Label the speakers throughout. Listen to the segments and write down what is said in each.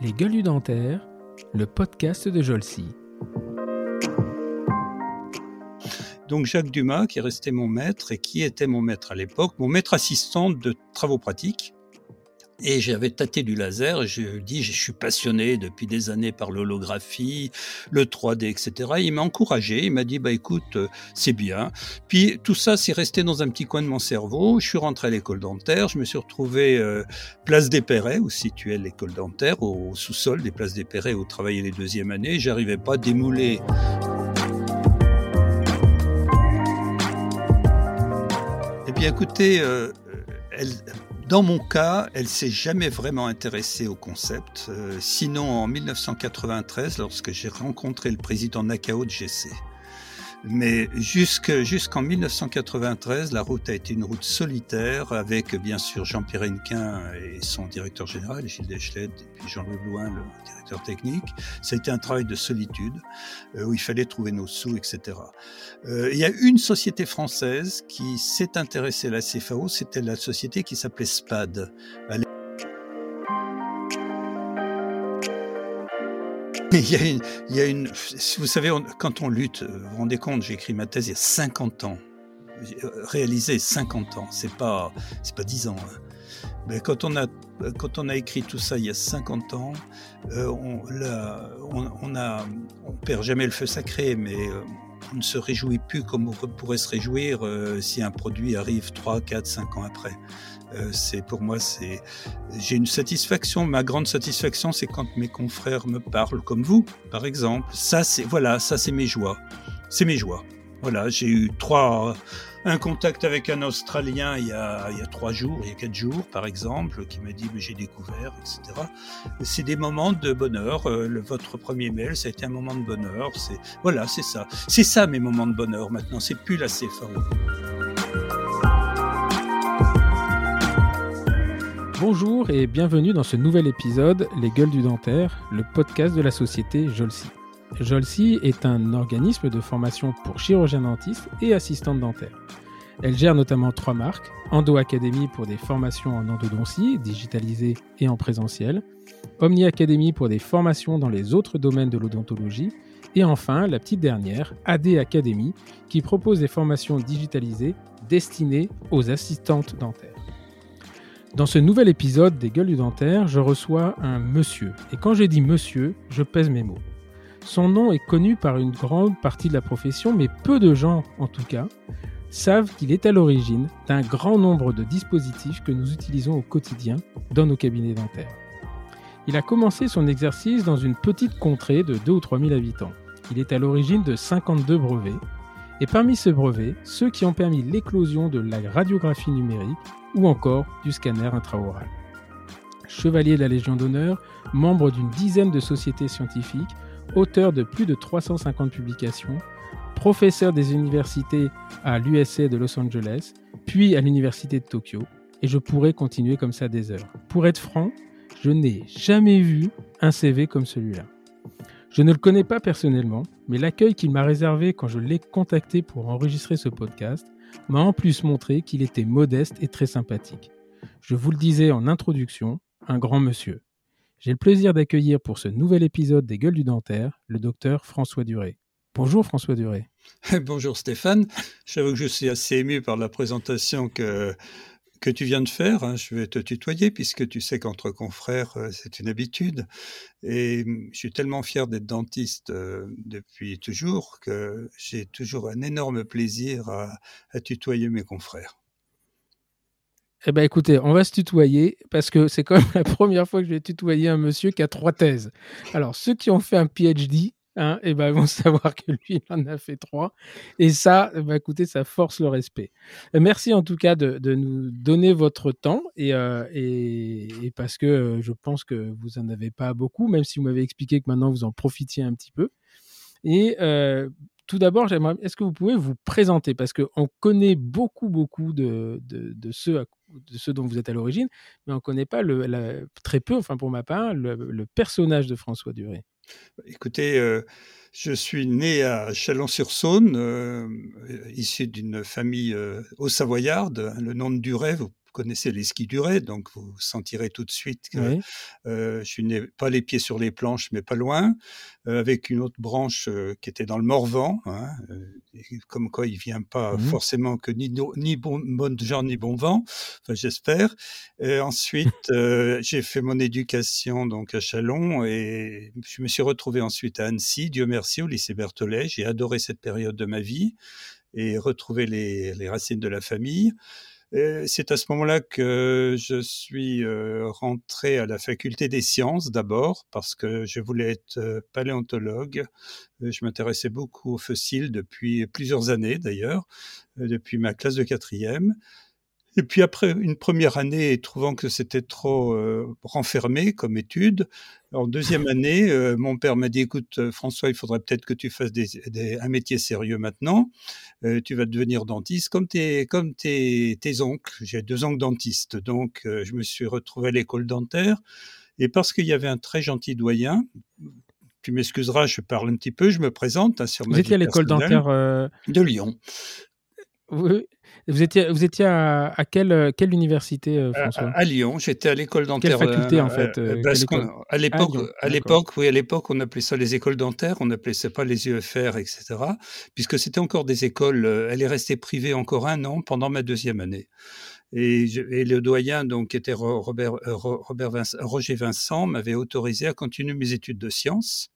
Speaker 1: Les gueules dentaires, le podcast de Jolcy.
Speaker 2: Donc Jacques Dumas, qui est resté mon maître et qui était mon maître à l'époque, mon maître assistant de travaux pratiques, et j'avais tâté du laser et je dis, je suis passionné depuis des années par l'holographie, le 3D, etc. il m'a encouragé, il m'a dit, bah écoute, euh, c'est bien. Puis tout ça, c'est resté dans un petit coin de mon cerveau. Je suis rentré à l'école dentaire, je me suis retrouvé euh, place des Perrets, où situait l'école dentaire, au sous-sol des places des Perrets, où travaillait les deuxièmes années. J'arrivais pas à démouler. Eh écoutez, euh, elle, dans mon cas, elle s'est jamais vraiment intéressée au concept. Euh, sinon, en 1993, lorsque j'ai rencontré le président Nakao de GC. Mais jusqu'en 1993, la route a été une route solitaire avec bien sûr Jean-Pierre Hennequin et son directeur général, Gilles Deschlette, et puis Jean-Louis Blouin, le directeur technique. Ça a été un travail de solitude euh, où il fallait trouver nos sous, etc. Euh, il y a une société française qui s'est intéressée à la CFAO, c'était la société qui s'appelait SPAD. il y a une, il y a une vous savez, quand on lutte, vous vous rendez compte, j'ai écrit ma thèse il y a 50 ans. Réalisé 50 ans, c'est pas, c'est pas 10 ans. Hein. Mais quand on a, quand on a écrit tout ça il y a 50 ans, euh, on, là, on, on, a, on perd jamais le feu sacré, mais euh, on ne se réjouit plus comme on pourrait se réjouir euh, si un produit arrive 3, 4, 5 ans après. Euh, c'est pour moi, c'est j'ai une satisfaction. Ma grande satisfaction, c'est quand mes confrères me parlent comme vous, par exemple. Ça, c'est voilà, ça c'est mes joies. C'est mes joies. Voilà, j'ai eu trois, un contact avec un Australien il y, a, il y a trois jours, il y a quatre jours, par exemple, qui m'a dit j'ai découvert, etc. C'est des moments de bonheur. Euh, le, votre premier mail, ça a été un moment de bonheur. C'est voilà, c'est ça. C'est ça mes moments de bonheur maintenant. C'est plus la CFAO.
Speaker 1: Bonjour et bienvenue dans ce nouvel épisode Les Gueules du Dentaire, le podcast de la société Jolsi. Jolsi est un organisme de formation pour chirurgiens dentistes et assistantes dentaires. Elle gère notamment trois marques Endo Academy pour des formations en endodontie, digitalisées et en présentiel, Omni Academy pour des formations dans les autres domaines de l'odontologie, et enfin la petite dernière, AD Academy, qui propose des formations digitalisées destinées aux assistantes dentaires. Dans ce nouvel épisode des Gueules du Dentaire, je reçois un monsieur. Et quand je dis monsieur, je pèse mes mots. Son nom est connu par une grande partie de la profession, mais peu de gens, en tout cas, savent qu'il est à l'origine d'un grand nombre de dispositifs que nous utilisons au quotidien dans nos cabinets dentaires. Il a commencé son exercice dans une petite contrée de 2 ou 3 000 habitants. Il est à l'origine de 52 brevets, et parmi ces brevets, ceux qui ont permis l'éclosion de la radiographie numérique ou encore du scanner intraoral. Chevalier de la Légion d'honneur, membre d'une dizaine de sociétés scientifiques, auteur de plus de 350 publications, professeur des universités à l'USA de Los Angeles, puis à l'université de Tokyo, et je pourrais continuer comme ça des heures. Pour être franc, je n'ai jamais vu un CV comme celui-là. Je ne le connais pas personnellement, mais l'accueil qu'il m'a réservé quand je l'ai contacté pour enregistrer ce podcast m'a en plus montré qu'il était modeste et très sympathique. Je vous le disais en introduction, un grand monsieur. J'ai le plaisir d'accueillir pour ce nouvel épisode des Gueules du Dentaire le docteur François Duré. Bonjour François Duré.
Speaker 2: Bonjour Stéphane. J'avoue que je suis assez ému par la présentation que que tu viens de faire. Hein, je vais te tutoyer puisque tu sais qu'entre confrères, euh, c'est une habitude. Et mmh, je suis tellement fier d'être dentiste euh, depuis toujours que j'ai toujours un énorme plaisir à, tutoyer mes confrères.
Speaker 1: Eh bien, écoutez, on va se tutoyer parce que c'est quand même la première fois que je vais tutoyer un monsieur qui a trois thèses. Alors, ceux qui ont fait un PhD, Hein, et ben, ils vont savoir que lui, il en a fait trois. Et ça, bah, écoutez, ça force le respect. Merci en tout cas de, nous donner votre temps et, euh, parce que euh, je pense que vous en avez pas beaucoup, même si vous m'avez expliqué que maintenant vous en profitiez un petit peu. Et euh, tout d'abord, est-ce que vous pouvez vous présenter? Parce qu'on connaît beaucoup, beaucoup de ceux dont vous êtes à l'origine, mais on ne connaît pas le, très peu, enfin pour ma part, le, le personnage de François Duré.
Speaker 2: Écoutez, euh, je suis né à Chalon-sur-Saône, euh, issu d'une famille euh, haut-savoyarde. Le nom de Duret, connaissez les skis durés, donc vous sentirez tout de suite que je suis pas les pieds sur les planches, mais pas loin, avec une autre branche qui était dans le Morvan, hein, comme quoi il vient pas mmh forcément que ni, ni bon, bon genre ni bon vent, enfin j'espère. ensuite, j'ai fait mon éducation donc à Chalon et je me suis retrouvé ensuite à Annecy, Dieu merci, au lycée Berthollet. J'ai adoré cette période de ma vie et retrouver les, les racines de la famille. C'est à ce moment-là que je suis rentré à la faculté des sciences d'abord parce que je voulais être paléontologue. Je m'intéressais beaucoup aux fossiles depuis plusieurs années d'ailleurs, depuis ma classe de quatrième. Et puis après une première année, trouvant que c'était trop euh, renfermé comme étude, en deuxième année, euh, mon père m'a dit "Écoute, euh, François, il faudrait peut-être que tu fasses des, un métier sérieux maintenant. tu vas devenir dentiste comme tes comme tes, tes oncles. J'ai deux oncles dentistes, donc je me suis retrouvé à l'école dentaire. Et parce qu'il y avait un très gentil doyen, tu m'excuseras, je parle un petit peu, je me présente hein, sur
Speaker 1: Vous étiez à l'école dentaire
Speaker 2: de Lyon.
Speaker 1: Vous étiez, vous étiez à, quelle, quelle université, euh, François?
Speaker 2: à, Lyon. J'étais à l'école dentaire.
Speaker 1: Quelle faculté, en euh, fait euh,
Speaker 2: À l'époque, à l'époque, oui, à l'époque, on appelait ça les écoles dentaires. On n'appelait ça pas les UFR, etc. Puisque c'était encore des écoles. Elle est restée privée encore un an pendant ma deuxième année. Et, et, le doyen, donc, qui était Robert, Robert Roger Vincent, m'avait autorisé à continuer mes études de sciences.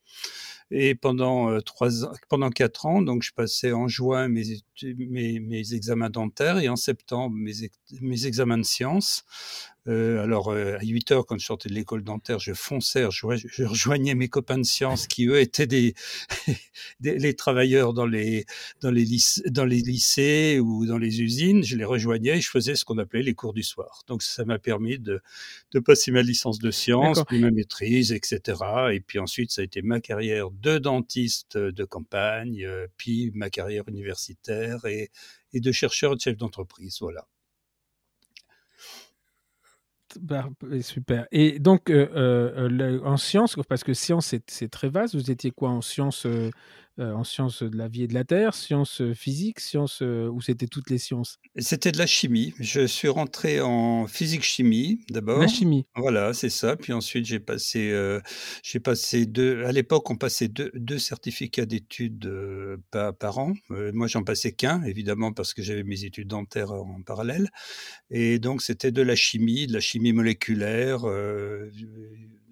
Speaker 2: Et pendant trois ans, pendant quatre ans, donc je passais en juin mes, examens dentaires et en septembre mes examens de sciences. Euh, alors, euh, à 8 heures, quand je sortais de l'école dentaire, je fonçais, je, rejoignais mes copains de sciences qui, eux, étaient des, des les travailleurs dans les, dans, les lycées, dans les lycées ou dans les usines. Je les rejoignais et je faisais ce qu'on appelait les cours du soir. Donc, ça m'a permis de, de passer ma licence de sciences, puis ma maîtrise, etc. Et puis ensuite, ça a été ma carrière de dentiste de campagne, euh, puis ma carrière universitaire et, et de chercheur de chef d'entreprise. Voilà.
Speaker 1: Super. Et donc, euh, euh, en sciences, parce que science, c'est très vaste, vous étiez quoi en sciences euh, en sciences de la vie et de la terre, sciences euh, physiques, sciences euh, ou c'était toutes les sciences?
Speaker 2: C'était de la chimie. Je suis rentré en physique-chimie d'abord.
Speaker 1: La chimie.
Speaker 2: Voilà, c'est ça. Puis ensuite, j'ai passé, j'ai passé deux. À l'époque, on passait deux, deux certificats d'études par, par, an. moi, j'en passais qu'un, évidemment, parce que j'avais mes études dentaires en parallèle. Et donc, c'était de la chimie, de la chimie moléculaire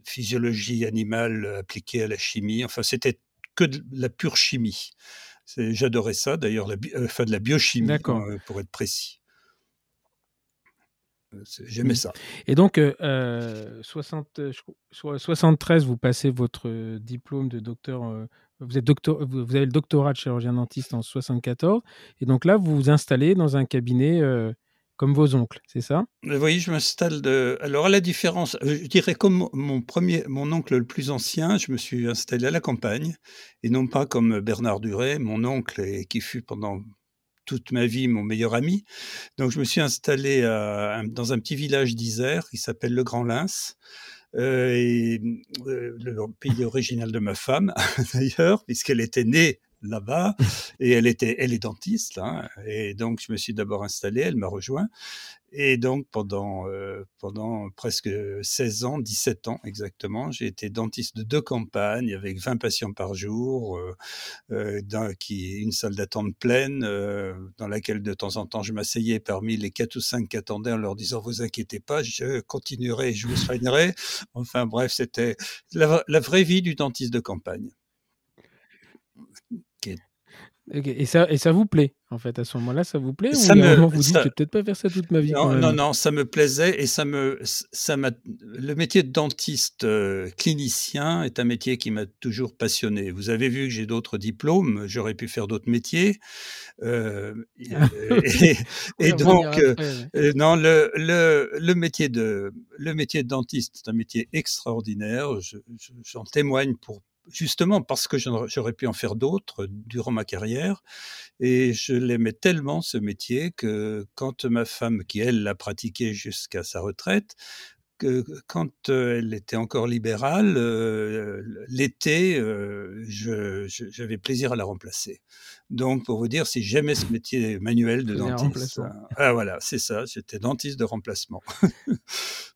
Speaker 2: physiologie animale appliquée à la chimie. Enfin, c'était que de la pure chimie. J'adorais ça, d'ailleurs, euh, enfin, de la biochimie, euh, pour être précis. Euh, j'aimais mmh. ça.
Speaker 1: Et donc, 60, 73, vous passez votre diplôme de docteur. vous, êtes docteur, vous avez le doctorat de chirurgien dentiste en 74. Et donc là, vous vous installez dans un cabinet comme vos oncles, c'est ça?
Speaker 2: Voyez, je m'installe de. Alors, à la différence, euh, je dirais comme mon premier, mon oncle le plus ancien, je me suis installé à la campagne, et non pas comme Bernard Duret, mon oncle, et qui fut pendant toute ma vie mon meilleur ami. Donc, je me suis installé dans un petit village d'Isère qui s'appelle le Grand Lins. Euh, et euh, le pays original de ma femme, d'ailleurs, puisqu'elle était née là-bas et elle était, elle est dentiste. Hein, et donc je me suis d'abord installé, elle m'a rejoint. Et donc pendant euh, pendant presque 16 ans, 17 ans exactement, j'ai été dentiste de deux campagnes avec 20 patients par jour, euh, euh, qui une salle d'attente pleine euh, dans laquelle de temps en temps je m'asseyais parmi les quatre ou cinq qui attendaient en leur disant vous inquiétez pas, je continuerai, je vous soignerai. Enfin bref, c'était la vraie vie du dentiste de campagne.
Speaker 1: Et, ça, et ça vous plaît, en fait, à ce moment-là, ça vous plaît ça Ou me, vous dites, je vais peut-être pas faire ça toute ma vie
Speaker 2: Non, non, non, ça me plaisait et ça me, ça m'a, le métier de dentiste euh, clinicien est un métier qui m'a toujours passionné. Vous avez vu que j'ai d'autres diplômes, j'aurais pu faire d'autres métiers. Euh, et, donc, euh, non, le, le, le, métier de, le métier de dentiste, c'est un métier extraordinaire. J'en témoigne pour justement parce que j'aurais pu en faire d'autres durant ma carrière. Et je l'aimais tellement, ce métier, que quand ma femme, qui elle l'a pratiqué jusqu'à sa retraite, que quand elle était encore libérale, l'été, j'avais plaisir à la remplacer. Donc, pour vous dire, si j'aimais ce métier manuel de dentiste, ah voilà, c'est ça, j'étais dentiste de remplacement.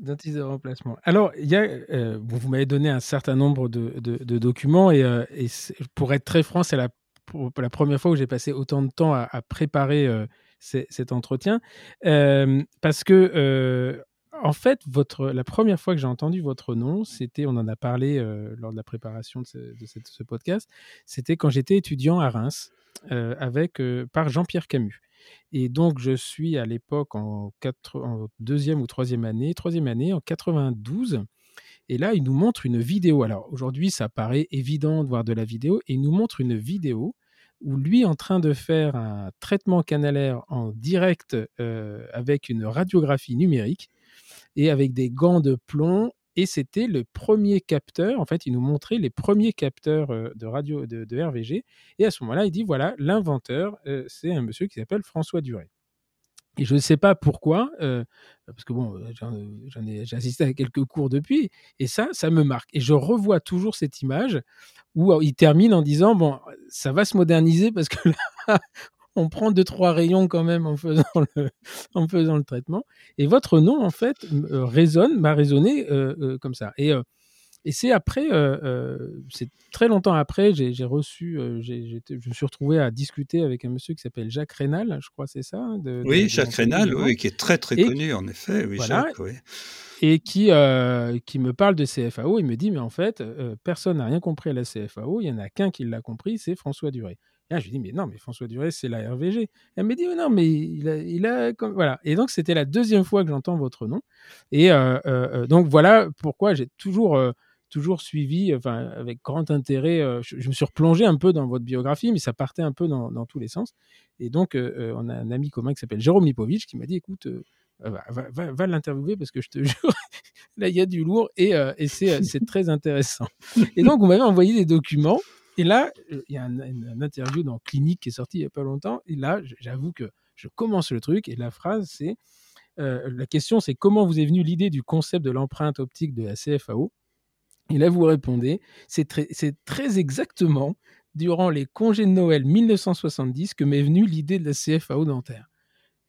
Speaker 1: Dentiste de remplacement. Alors, y a, vous, m'avez donné un certain nombre de, documents et, pour être très franc, c'est la, la première fois où j'ai passé autant de temps à, préparer cet entretien. parce que, en fait, votre, la première fois que j'ai entendu votre nom, c'était, on en a parlé lors de la préparation de ce, podcast, c'était quand j'étais étudiant à Reims avec, par Jean-Pierre Camus. Et donc, je suis à l'époque en, deuxième ou troisième année, troisième année, en 92. Et là, il nous montre une vidéo. Alors, aujourd'hui, ça paraît évident de voir de la vidéo. Et il nous montre une vidéo où lui en train de faire un traitement canalaire en direct euh, avec une radiographie numérique et avec des gants de plomb. Et c'était le premier capteur, en fait, il nous montrait les premiers capteurs euh, de radio de, RVG. Et à ce moment-là, il dit voilà, l'inventeur, euh, c'est un monsieur qui s'appelle François Duret. Et je ne sais pas pourquoi, parce que bon, j'en ai, j'ai assisté à quelques cours depuis, et ça, ça me marque. Et je revois toujours cette image où il termine en disant bon, ça va se moderniser parce que là, on prend deux trois rayons quand même en faisant le, en faisant le traitement. Et votre nom en fait résonne, m'a résonné comme ça. Et et c'est après, c'est très longtemps après, j'ai reçu, je me suis retrouvé à discuter avec un monsieur qui s'appelle Jacques Rénal, je crois c'est ça
Speaker 2: hein, Oui, Jacques Rénal, oui, qui est très très connu en effet. Oui, Jacques, oui.
Speaker 1: Et qui, qui me parle de CFAO, il me dit, mais en fait, personne n'a rien compris à la CFAO, il n'y en a qu'un qui l'a compris, c'est François Duré. Et je lui dis, mais non, mais François Duré, c'est la RVG. elle me dit, mais non, mais il a, il a voilà. Et donc, c'était la deuxième fois que j'entends votre nom. Et donc, voilà pourquoi j'ai toujours toujours suivi, enfin, avec grand intérêt. Euh, je, me suis replongé un peu dans votre biographie, mais ça partait un peu dans, tous les sens. Et donc, euh, euh, on a un ami commun qui s'appelle Jérôme Lipovitch qui m'a dit, écoute, va, l'interviewer parce que je te jure, là, il y a du lourd et, c'est très intéressant. Et donc, vous m'avez envoyé des documents. Et là, il y a un, interview dans Clinique qui est sorti il n'y a pas longtemps. Et là, j'avoue que je commence le truc et la phrase, c'est la question, c'est comment vous est venue l'idée du concept de l'empreinte optique de la CFAO et là, vous répondez, c'est très, très, exactement durant les congés de Noël 1970 que m'est venue l'idée de la CFAO dentaire.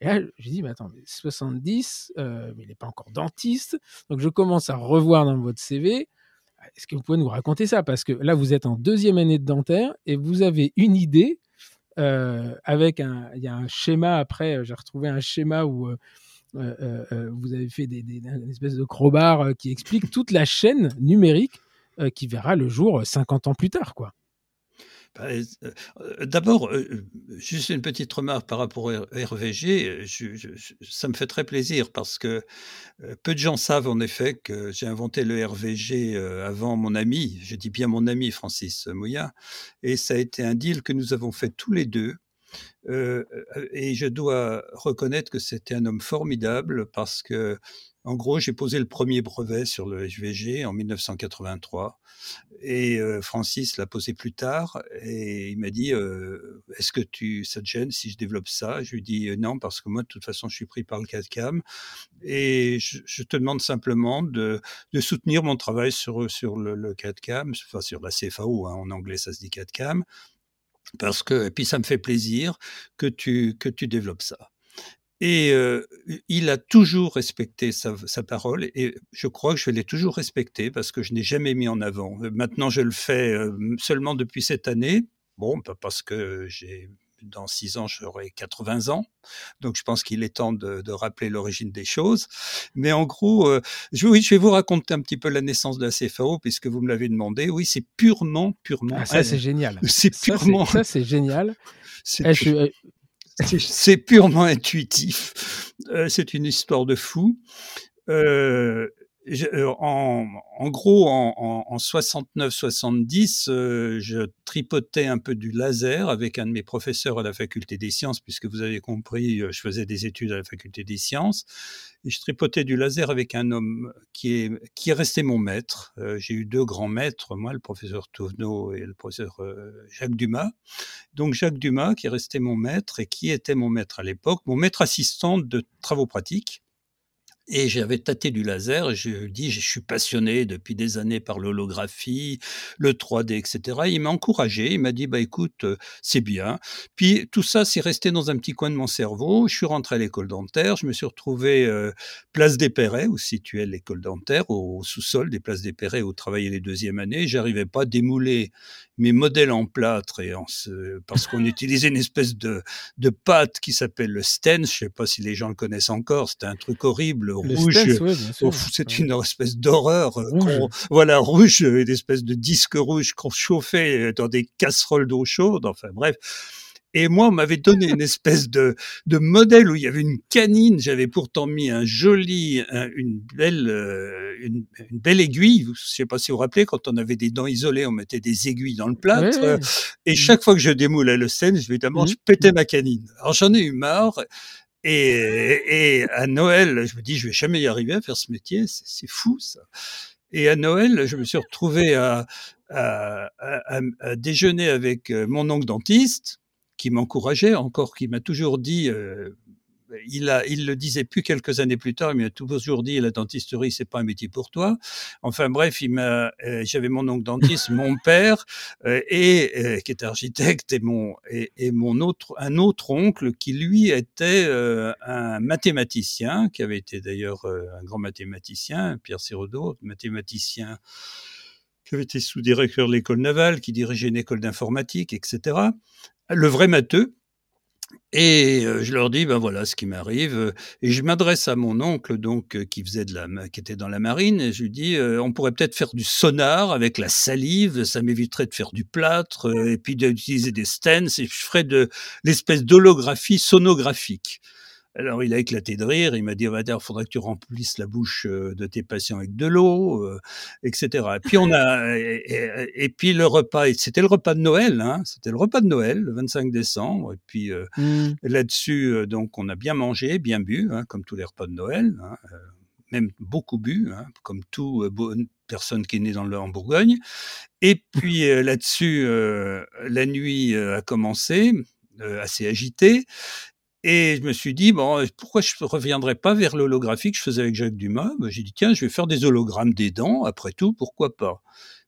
Speaker 1: Et là, je dis, mais attends, 70, euh, mais il n'est pas encore dentiste. Donc, je commence à revoir dans votre CV. Est-ce que vous pouvez nous raconter ça? Parce que là, vous êtes en deuxième année de dentaire et vous avez une idée euh, avec un, il y a un schéma après, j'ai retrouvé un schéma où euh, euh, vous avez fait des, une espèce de crowbar qui explique toute la chaîne numérique qui verra le jour 50 ans plus tard, quoi.
Speaker 2: Bah, d'abord, juste une petite remarque par rapport au RVG. ça me fait très plaisir parce que peu de gens savent en effet que j'ai inventé le RVG avant mon ami, je dis bien mon ami Francis Mouya, et ça a été un deal que nous avons fait tous les deux euh, et je dois reconnaître que c'était un homme formidable parce que, en gros, j'ai posé le premier brevet sur le HVG en 1983 et Francis l'a posé plus tard et il m'a dit Est-ce que tu, ça te gêne si je développe ça? Je lui dis Non, parce que moi, de toute façon, je suis pris par le CAD-CAM et je, te demande simplement de, soutenir mon travail sur, sur le, le CAD-CAM, enfin sur la CFAO, hein, en anglais ça se dit CAD-CAM, parce que et puis ça me fait plaisir que tu que tu développes ça. Et il a toujours respecté sa, sa, parole et je crois que je l'ai toujours respecté parce que je n'ai jamais mis en avant. Maintenant, je le fais seulement depuis cette année. Bon, pas parce que j'ai dans six ans, j'aurai 80 ans. Donc, je pense qu'il est temps de, de rappeler l'origine des choses. Mais en gros, euh, je, oui, je vais vous raconter un petit peu la naissance de la CFAO, puisque vous me l'avez demandé. Oui, c'est purement, purement.
Speaker 1: Ah, ça, c'est génial.
Speaker 2: C'est purement.
Speaker 1: Ça, c'est génial.
Speaker 2: C'est purement intuitif. Euh, c'est une histoire de fou. Euh, euh, en, gros, en, en 69-70, euh, je tripotais un peu du laser avec un de mes professeurs à la faculté des sciences, puisque vous avez compris, euh, je faisais des études à la faculté des sciences, et je tripotais du laser avec un homme qui est, qui est resté mon maître. J'ai eu deux grands maîtres, moi, le professeur Touvenot et le professeur Jacques Dumas. Donc Jacques Dumas, qui est resté mon maître et qui était mon maître à l'époque, mon maître assistant de travaux pratiques Et j'avais tâté du laser et je dis, je suis passionné depuis des années par l'holographie, le 3D, etc. Il m'a encouragé, il m'a dit, bah écoute, euh, c'est bien. Puis tout ça, c'est resté dans un petit coin de mon cerveau. Je suis rentré à l'école dentaire, je me suis retrouvé euh, place des Perrets, où situait l'école dentaire, au, sous-sol des places des Perrets où travaillait les deuxièmes années. J'arrivais pas à démouler mes modèles en plâtre et en parce qu'on utilisait une espèce de, de pâte qui s'appelle le Sten. Je sais pas si les gens le connaissent encore. C'était un truc horrible rouge. c'est une espèce d'horreur. Euh, voilà, rouge, une espèce de disque rouge qu'on chauffait dans des casseroles d'eau chaude. Enfin bref. Et moi, on m'avait donné une espèce de, de modèle où il y avait une canine. J'avais pourtant mis un joli, une belle, euh, une, belle aiguille. Je sais pas si vous vous rappelez, quand on avait des dents isolées, on mettait des aiguilles dans le plâtre. Et mmh. chaque fois que je démoulais le scène, évidemment, je mmh. pétais ma canine. Alors j'en ai eu marre. Et, et, à Noël, je me dis, je vais jamais y arriver à faire ce métier, c'est fou ça. Et à Noël, je me suis retrouvé à, à, à, à déjeuner avec euh, mon oncle dentiste, qui m'encourageait encore, qui m'a toujours dit, euh, il, a, il le disait plus quelques années plus tard, mais il m'a toujours dit la dentisterie c'est pas un métier pour toi. Enfin bref, il m'a, euh, j'avais mon oncle dentiste, mon père euh, et euh, qui était architecte et mon et, et, mon autre un autre oncle qui lui était un mathématicien qui avait été d'ailleurs un grand mathématicien, Pierre Sirodo, mathématicien qui avait été sous-directeur de l'école navale, qui dirigeait une école d'informatique, etc. Le vrai matheux, et je leur dis, ben voilà ce qui m'arrive. Et je m'adresse à mon oncle, donc, qui faisait de la, qui était dans la marine, et je lui dis, on pourrait peut-être faire du sonar avec la salive, ça m'éviterait de faire du plâtre, et puis d'utiliser des stents, et je ferais de l'espèce d'holographie sonographique. Alors il a éclaté de rire, il m'a dit, il faudrait que tu remplisses la bouche euh, de tes patients avec de l'eau, euh, etc. Et puis on a, et, puis le repas, c'était le repas de Noël, hein, c'était le repas de Noël, le 25 décembre. Et puis euh, mmh. là-dessus, donc on a bien mangé, bien bu, hein, comme tous les repas de Noël, hein, même beaucoup bu, comme toute personne qui est née dans le, en Bourgogne. Et puis là-dessus, la nuit a commencé, assez agitée. Et je me suis dit, bon, pourquoi je ne reviendrais pas vers l'holographie que je faisais avec Jacques Dumas? Ben, J'ai dit, tiens, je vais faire des hologrammes des dents, après tout, pourquoi pas?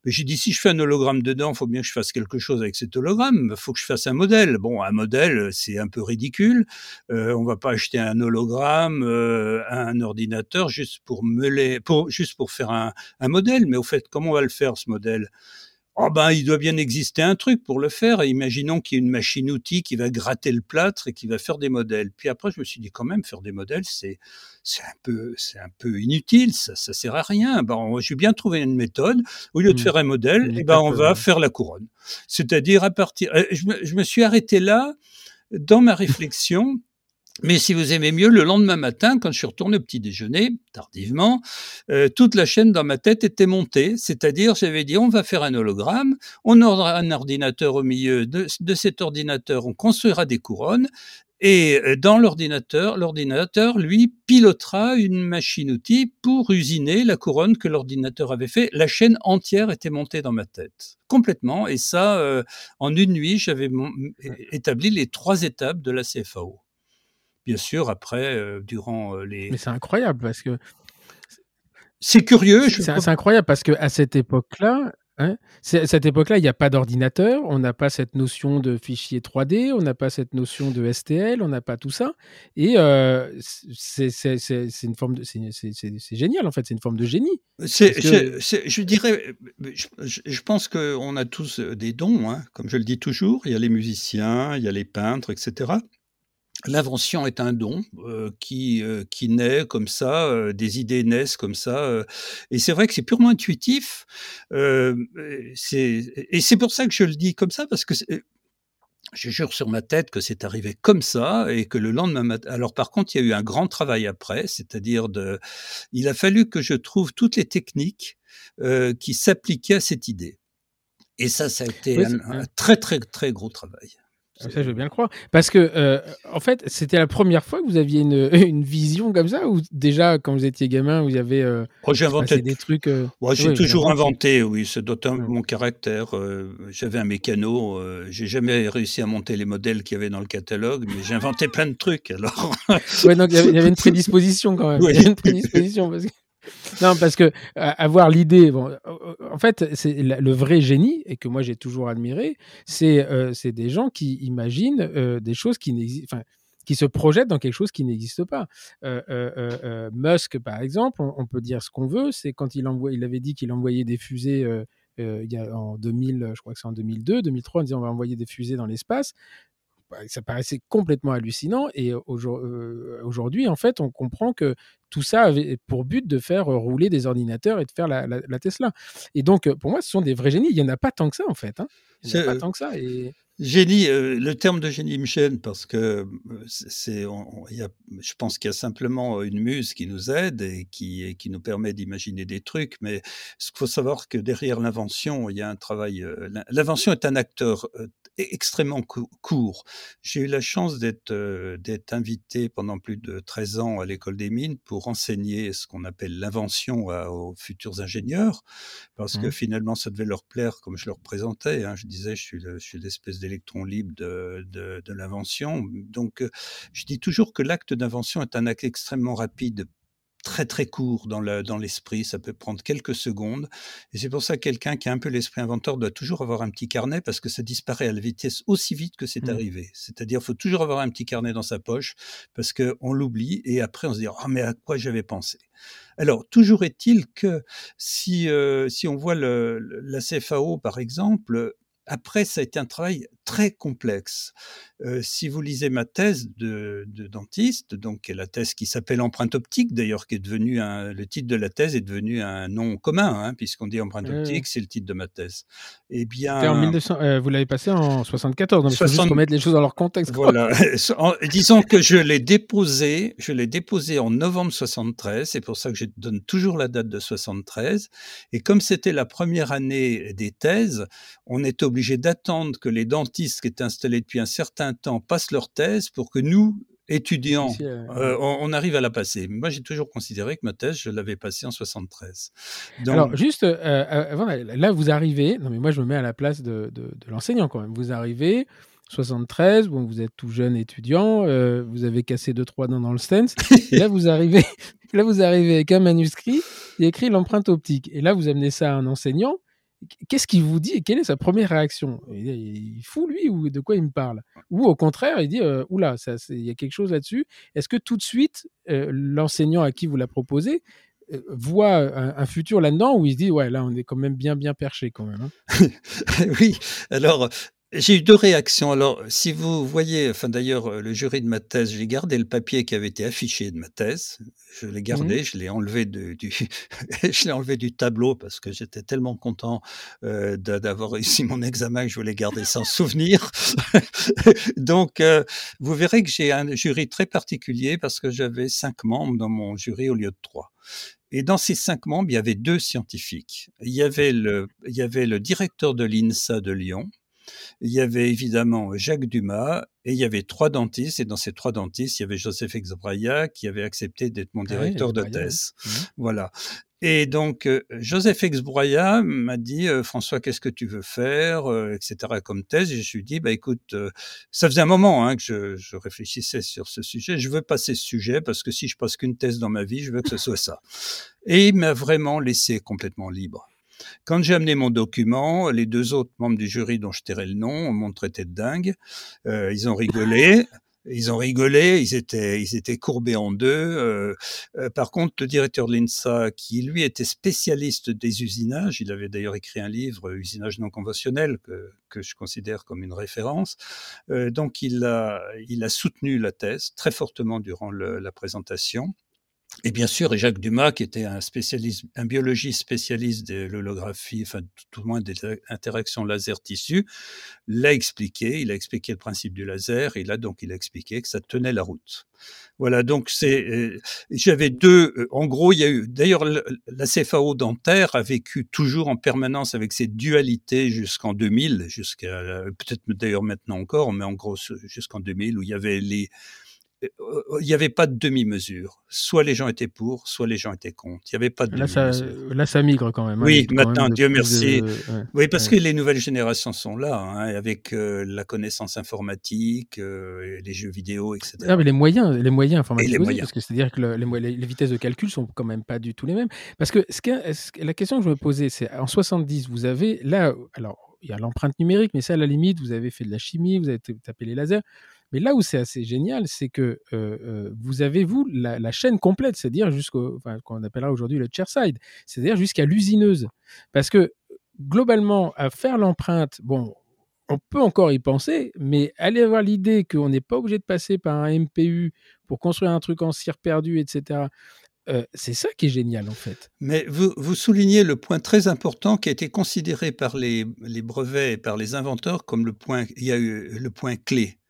Speaker 2: Mais j'ai dit, si je fais un hologramme de dents, il faut bien que je fasse quelque chose avec cet hologramme. Il faut que je fasse un modèle. Bon, un modèle, c'est un peu ridicule. Euh, on va pas acheter un hologramme euh, à un ordinateur juste pour meuler, pour, juste pour faire un, un modèle. Mais au fait, comment on va le faire, ce modèle? Oh ben, il doit bien exister un truc pour le faire. imaginons qu'il y ait une machine-outil qui va gratter le plâtre et qui va faire des modèles. Puis après, je me suis dit quand même, faire des modèles, c'est c'est un peu c'est un peu inutile. Ça, ça sert à rien. Ben, j'ai bien trouvé une méthode. Au lieu de mmh. faire un modèle, eh ben, on va faire la couronne. C'est-à-dire à partir. Euh, je me, je me suis arrêté là dans ma réflexion mais si vous aimez mieux, le lendemain matin, quand je suis retourné au petit déjeuner, tardivement, euh, toute la chaîne dans ma tête était montée, c'est-à-dire j'avais dit on va faire un hologramme, on aura un ordinateur au milieu de, cet ordinateur, on construira des couronnes, et euh, dans l'ordinateur, l'ordinateur, lui, pilotera une machine-outil pour usiner la couronne que l'ordinateur avait fait. La chaîne entière était montée dans ma tête, complètement. Et ça, euh, en une nuit, j'avais établi les trois étapes de la CFAO bien sûr, après, euh, durant euh, les.
Speaker 1: Mais c'est incroyable parce que.
Speaker 2: C'est curieux.
Speaker 1: C'est incroyable parce que à cette époque-là, hein, à cette époque-là, il n'y a pas d'ordinateur, on n'a pas cette notion de fichier 3D, on n'a pas cette notion de STL, on n'a pas tout ça. Et euh, c'est une forme de, c'est génial en fait, c'est une forme de génie.
Speaker 2: je dirais, je, je pense qu'on a tous des dons, hein, comme je le dis toujours. Il y a les musiciens, il y a les peintres, etc. L'invention est un don euh, qui euh, qui naît comme ça, euh, des idées naissent comme ça, et c'est vrai que c'est purement intuitif. c'est et c'est pour ça que je le dis comme ça parce que je jure sur ma tête que c'est arrivé comme ça et que le lendemain matin. Alors par contre, il y a eu un grand travail après, c'est-à-dire de, il a fallu que je trouve toutes les techniques qui s'appliquaient à cette idée. Et ça, ça a été un très très très gros travail.
Speaker 1: Ah, ça, je veux bien le croire. Parce que, euh, en fait, c'était la première fois que vous aviez une, une, vision comme ça, ou déjà, quand vous étiez gamin, vous avez euh,
Speaker 2: oh, j'ai inventé
Speaker 1: des trucs. Euh,
Speaker 2: j'ai toujours inventé, oui, c'est d'autant mon caractère. j'avais un mécano, j'ai jamais réussi à monter les modèles qu'il y avait dans le catalogue, mais j'ai inventé plein de trucs. Alors.
Speaker 1: ouais, donc il y, avait une prédisposition quand même. Il y avait une prédisposition parce que non, parce que avoir l'idée, bon, en fait, c'est le vrai génie et que moi j'ai toujours admiré, c'est euh, des gens qui imaginent euh, des choses qui n'existent, qui se projettent dans quelque chose qui n'existe pas. Euh, Musk, par exemple, on, peut dire ce qu'on veut, c'est quand il avait dit qu'il envoyait des fusées. il y a, en 2000, je crois que c'est en 2002, 2003, on disait on va envoyer des fusées dans l'espace. Bah, ça paraissait complètement hallucinant. Et aujourd'hui, en fait, on comprend que tout ça avait pour but de faire rouler des ordinateurs et de faire la, Tesla. Et donc, pour moi, ce sont des vrais génies. Il n'y en a pas tant que ça, en fait. Hein. Il n'y en a pas tant que ça. Et...
Speaker 2: Génie, le terme de génie me gêne parce que c'est, je pense qu'il y a simplement une muse qui nous aide et qui, qui nous permet d'imaginer des trucs. Mais ce qu'il faut savoir que derrière l'invention, il y a un travail. L'invention est un acteur extrêmement court. J'ai eu la chance d'être euh, d'être invité pendant plus de 13 ans à l'école des mines pour enseigner ce qu'on appelle l'invention aux futurs ingénieurs, parce que mmh. finalement ça devait leur plaire comme je leur présentais. Hein. Je disais je suis l'espèce d'électron libre de, de, de l'invention. Donc euh, je dis toujours que l'acte d'invention est un acte extrêmement rapide très très court dans l'esprit, dans ça peut prendre quelques secondes. Et c'est pour ça que quelqu'un qui a un peu l'esprit inventeur doit toujours avoir un petit carnet parce que ça disparaît à la vitesse aussi vite que c'est mmh. arrivé. C'est-à-dire, il faut toujours avoir un petit carnet dans sa poche parce qu'on l'oublie et après on se dit ah mais à quoi j'avais pensé? Alors toujours est-il que si euh, si on voit le, la CFAO par exemple, après, ça a été un travail très complexe. Euh, si vous lisez ma thèse de, dentiste, donc la thèse qui s'appelle empreinte optique, d'ailleurs, qui est devenue un, le titre de la thèse est devenu un nom commun, hein, puisqu'on dit empreinte optique, c'est le titre de ma thèse.
Speaker 1: Eh bien, en euh, vous l'avez passé en 74, donc 60... juste mettre les choses dans leur contexte.
Speaker 2: Voilà. disons que je l'ai déposé, je l'ai déposé en novembre 73, c'est pour ça que je donne toujours la date de 73. Et comme c'était la première année des thèses, on est obligé d'attendre que les dentistes qui étaient installés depuis un certain temps passent leur thèse pour que nous, étudiants, euh, on, arrive à la passer. Moi, j'ai toujours considéré que ma thèse, je l'avais passée en 73.
Speaker 1: Alors, juste, euh, euh, là, vous arrivez, non mais moi, je me mets à la place de, l'enseignant quand même. Vous arrivez, 73, bon, vous êtes tout jeune étudiant, vous avez cassé deux trois dents dans le stance, et là vous arrivez, là vous arrivez avec un manuscrit, il écrit l'empreinte optique, et là vous amenez ça à un enseignant, qu'est-ce qu'il vous dit et quelle est sa première réaction? Il, est fou lui ou de quoi il me parle? Ou au contraire, il dit euh, oula, il y a quelque chose là-dessus. Est-ce que tout de suite euh, l'enseignant à qui vous l'a proposé euh, voit un, futur là-dedans où il se dit ouais là on est quand même bien bien perché quand même.
Speaker 2: Hein? Oui, alors j'ai eu deux réactions. Alors, si vous voyez, enfin d'ailleurs, euh, le jury de ma thèse, j'ai gardé le papier qui avait été affiché de ma thèse. Je l'ai gardé, mmh je l'ai enlevé du, je l'ai enlevé du tableau parce que j'étais tellement content euh, d'avoir réussi mon examen que je voulais garder sans souvenir. Donc, euh, vous verrez que j'ai un jury très particulier parce que j'avais cinq membres dans mon jury au lieu de trois. Et dans ces cinq membres, il y avait deux scientifiques. Il y avait le, il y avait le directeur de l'INSA de Lyon, il y avait évidemment Jacques Dumas et il y avait trois dentistes. Et dans ces trois dentistes, il y avait Joseph Exbraya qui avait accepté d'être mon ah directeur de thèse. Mmh. Voilà. Et donc, euh, Joseph Exbroya m'a dit, euh, François, qu'est-ce que tu veux faire, euh, etc., comme thèse. Et je me suis dit, bah, écoute, ça faisait un moment hein, que je, je, réfléchissais sur ce sujet. Je veux passer ce sujet parce que si je passe qu'une thèse dans ma vie, je veux que ce soit ça. Et il m'a vraiment laissé complètement libre. Quand j'ai amené mon document, les deux autres membres du jury dont je tairai le nom m'ont traité de dingue. Euh, ils ont rigolé. Ils ont rigolé, ils étaient, ils étaient courbés en deux. Euh, euh, par contre, le directeur de l'INSA, qui lui était spécialiste des usinages, il avait d'ailleurs écrit un livre, Usinage non conventionnel, que, que je considère comme une référence. donc, il a, il a soutenu la thèse très fortement durant le, la présentation. Et bien sûr, Jacques Dumas, qui était un spécialiste, un biologiste spécialiste de l'holographie, enfin tout au moins des interactions laser-tissu, l'a expliqué. Il a expliqué le principe du laser. Et là, donc, il a expliqué que ça tenait la route. Voilà. Donc, c'est, euh, j'avais deux. Euh, en gros, il y a eu. D'ailleurs, la CFAO dentaire a vécu toujours en permanence avec ces dualités jusqu'en 2000, jusqu'à peut-être d'ailleurs maintenant encore, mais en gros jusqu'en 2000, où il y avait les il n'y avait pas de demi-mesure. Soit les gens étaient pour, soit les gens étaient contre. Il n'y avait pas de
Speaker 1: là, ça, là, ça migre quand même.
Speaker 2: Hein. Oui, maintenant, Dieu merci. oui, parce que les nouvelles générations sont là, hein, avec euh, la connaissance informatique, euh, les jeux vidéo, etc.
Speaker 1: Ah, mais les moyens, les moyens informatiques, aussi, parce que c'est-à-dire que les, les, vitesses de calcul sont quand même pas du tout les mêmes. Parce que ce la question que je me posais, c'est en 70, vous avez là, alors il y a l'empreinte numérique, mais ça, à la limite, vous avez fait de la chimie, vous avez tapé les lasers. Mais là où c'est assez génial, c'est que vous avez, vous, la, chaîne complète, c'est-à-dire jusqu'au, enfin, qu'on appellera aujourd'hui le chairside, c'est-à-dire jusqu'à l'usineuse. Parce que globalement, à faire l'empreinte, bon, on peut encore y penser, mais aller avoir l'idée qu'on n'est pas obligé de passer par un MPU pour construire un truc en cire perdu, etc. c'est ça qui est génial en fait.
Speaker 2: Mais vous, vous, soulignez le point très important qui a été considéré par les, les, brevets et par les inventeurs comme le point, il y a eu le point clé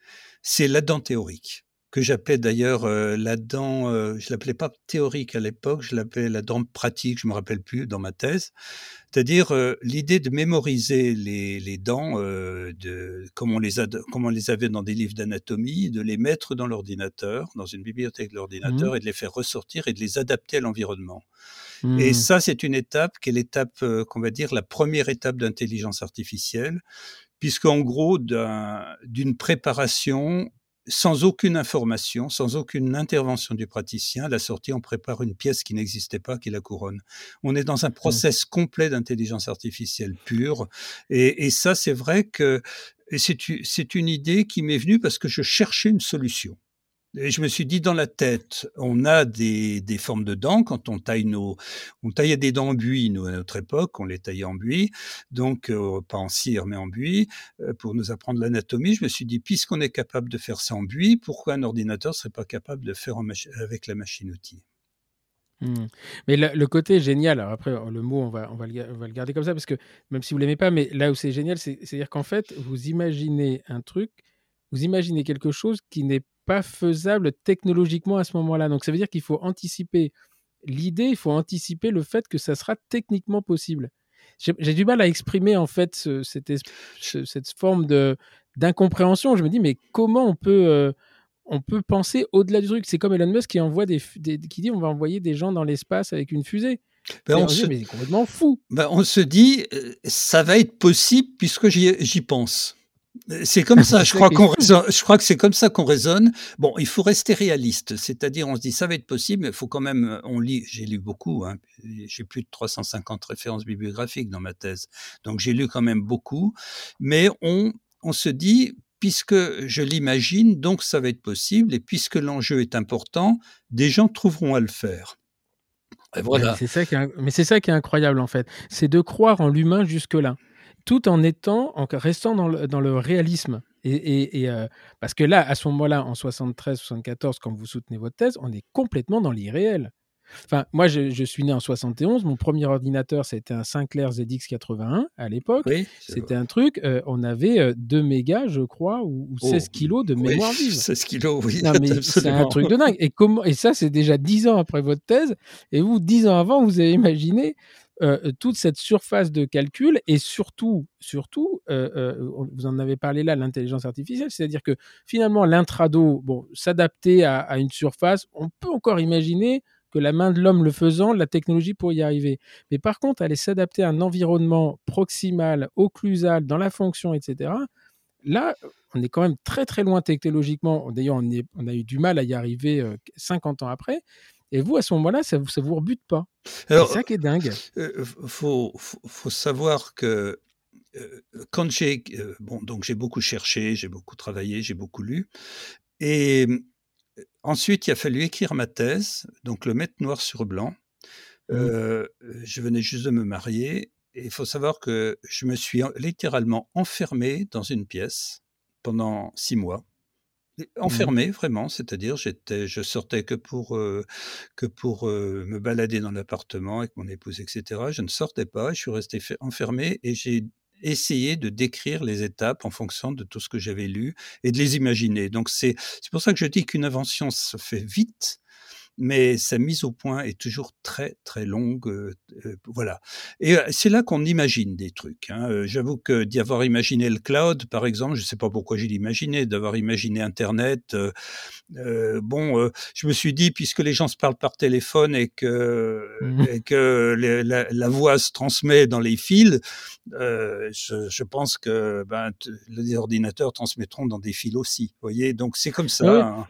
Speaker 2: c'est la dent théorique que j'appelais d'ailleurs euh, la dent, euh, je l'appelais pas théorique à l'époque, je l'appelais la dent pratique, je me rappelle plus dans ma thèse, c'est-à-dire euh, l'idée de mémoriser les, les dents, de comme on les a, comme on les avait dans des livres d'anatomie, de les mettre dans l'ordinateur, dans une bibliothèque de l'ordinateur, mmh. et de les faire ressortir et de les adapter à l'environnement. Et mmh. ça, c'est une étape qui est l'étape qu'on va dire la première étape d'intelligence artificielle, puisqu'en gros, d'une préparation sans aucune information, sans aucune intervention du praticien, à la sortie, on prépare une pièce qui n'existait pas, qui la couronne. On est dans un mmh. process complet d'intelligence artificielle pure. Et, et ça, c'est vrai que c'est une idée qui m'est venue parce que je cherchais une solution. Je me suis dit dans la tête, on a des, des formes de dents quand on taille nos, on taillait des dents en buis nous à notre époque, on les taillait en buis, donc euh, pas en cire mais en buis euh, pour nous apprendre l'anatomie. Je me suis dit puisqu'on est capable de faire ça en buis, pourquoi un ordinateur serait pas capable de faire avec la machine-outil?
Speaker 1: Mmh. Mais le, côté génial, alors après le mot on va, on va, le, va le garder comme ça parce que même si vous l'aimez pas, mais là où c'est génial, c'est-à-dire qu'en fait vous imaginez un truc, vous imaginez quelque chose qui n'est pas faisable technologiquement à ce moment-là. Donc ça veut dire qu'il faut anticiper l'idée, il faut anticiper le fait que ça sera techniquement possible. J'ai du mal à exprimer en fait cette, cette, forme de d'incompréhension. Je me dis mais comment on peut euh, on peut penser au-delà du truc? C'est comme Elon Musk qui envoie des, qui dit on va envoyer des gens dans l'espace avec une fusée. Ben on, se... mais complètement fou.
Speaker 2: Ben on se dit euh, ça va être possible puisque j'y pense. C'est comme ça, je crois, qu'on je crois que c'est comme ça qu'on raisonne. Bon, il faut rester réaliste, c'est-à-dire on se dit ça va être possible, mais il faut quand même, on lit, j'ai lu beaucoup, hein, j'ai plus de 350 références bibliographiques dans ma thèse, donc j'ai lu quand même beaucoup, mais on, on se dit, puisque je l'imagine, donc ça va être possible, et puisque l'enjeu est important, des gens trouveront à le faire.
Speaker 1: voilà. C'est ça mais c'est ça qui est incroyable en fait, c'est de croire en l'humain jusque-là tout en étant, en restant dans le, dans le réalisme. Et, euh, parce que là, à ce moment-là, en 73-74, quand vous soutenez votre thèse, on est complètement dans l'irréel. Enfin, moi, je, suis né en 71. Mon premier ordinateur, c'était un Sinclair ZX81 à l'époque. c'était un truc, euh, on avait 2 euh, mégas, je crois, ou, 16 kilos de mémoire vive.
Speaker 2: 16 kilos, oui.
Speaker 1: c'est un truc de dingue. Et, comment, et ça, c'est déjà 10 ans après votre thèse. Et vous, 10 ans avant, vous avez imaginé euh, toute cette surface de calcul et surtout, surtout, euh, euh, vous en avez parlé là, l'intelligence artificielle, c'est-à-dire que finalement l'intrado, bon, s'adapter à, une surface, on peut encore imaginer que la main de l'homme le faisant, la technologie pour y arriver. Mais par contre, aller s'adapter à un environnement proximal, occlusal, dans la fonction, etc. Là, on est quand même très très loin technologiquement. D'ailleurs, on, on, a eu du mal à y arriver 50 ans après. Et vous, à ce moment-là, ça ne vous, vous rebute pas? C'est ça qui est dingue.
Speaker 2: Il euh, faut, faut, savoir que euh, quand j'ai euh, bon donc j'ai beaucoup cherché, j'ai beaucoup travaillé, j'ai beaucoup lu, et ensuite il a fallu écrire ma thèse, donc le mettre noir sur blanc. Mmh. je venais juste de me marier et il faut savoir que je me suis littéralement enfermé dans une pièce pendant six mois Enfermé, vraiment, c'est-à-dire j'étais, je sortais que pour que pour me balader dans l'appartement avec mon épouse, etc. Je ne sortais pas, je suis resté enfermé et j'ai essayé de décrire les étapes en fonction de tout ce que j'avais lu et de les imaginer. Donc c'est pour ça que je dis qu'une invention se fait vite, mais sa mise au point est toujours très très longue. Euh, euh, voilà. Et euh, c'est là qu'on imagine des trucs. Hein. J'avoue que d'y avoir imaginé le cloud, par exemple, je ne sais pas pourquoi j'ai imaginé, d'avoir imaginé Internet. bon, je me suis dit, puisque les gens se parlent par téléphone et que, mmh et que la, voix se transmet dans les fils, je, je, pense que ben, les ordinateurs transmettront dans des fils aussi. Vous voyez, donc c'est comme ça. Hein.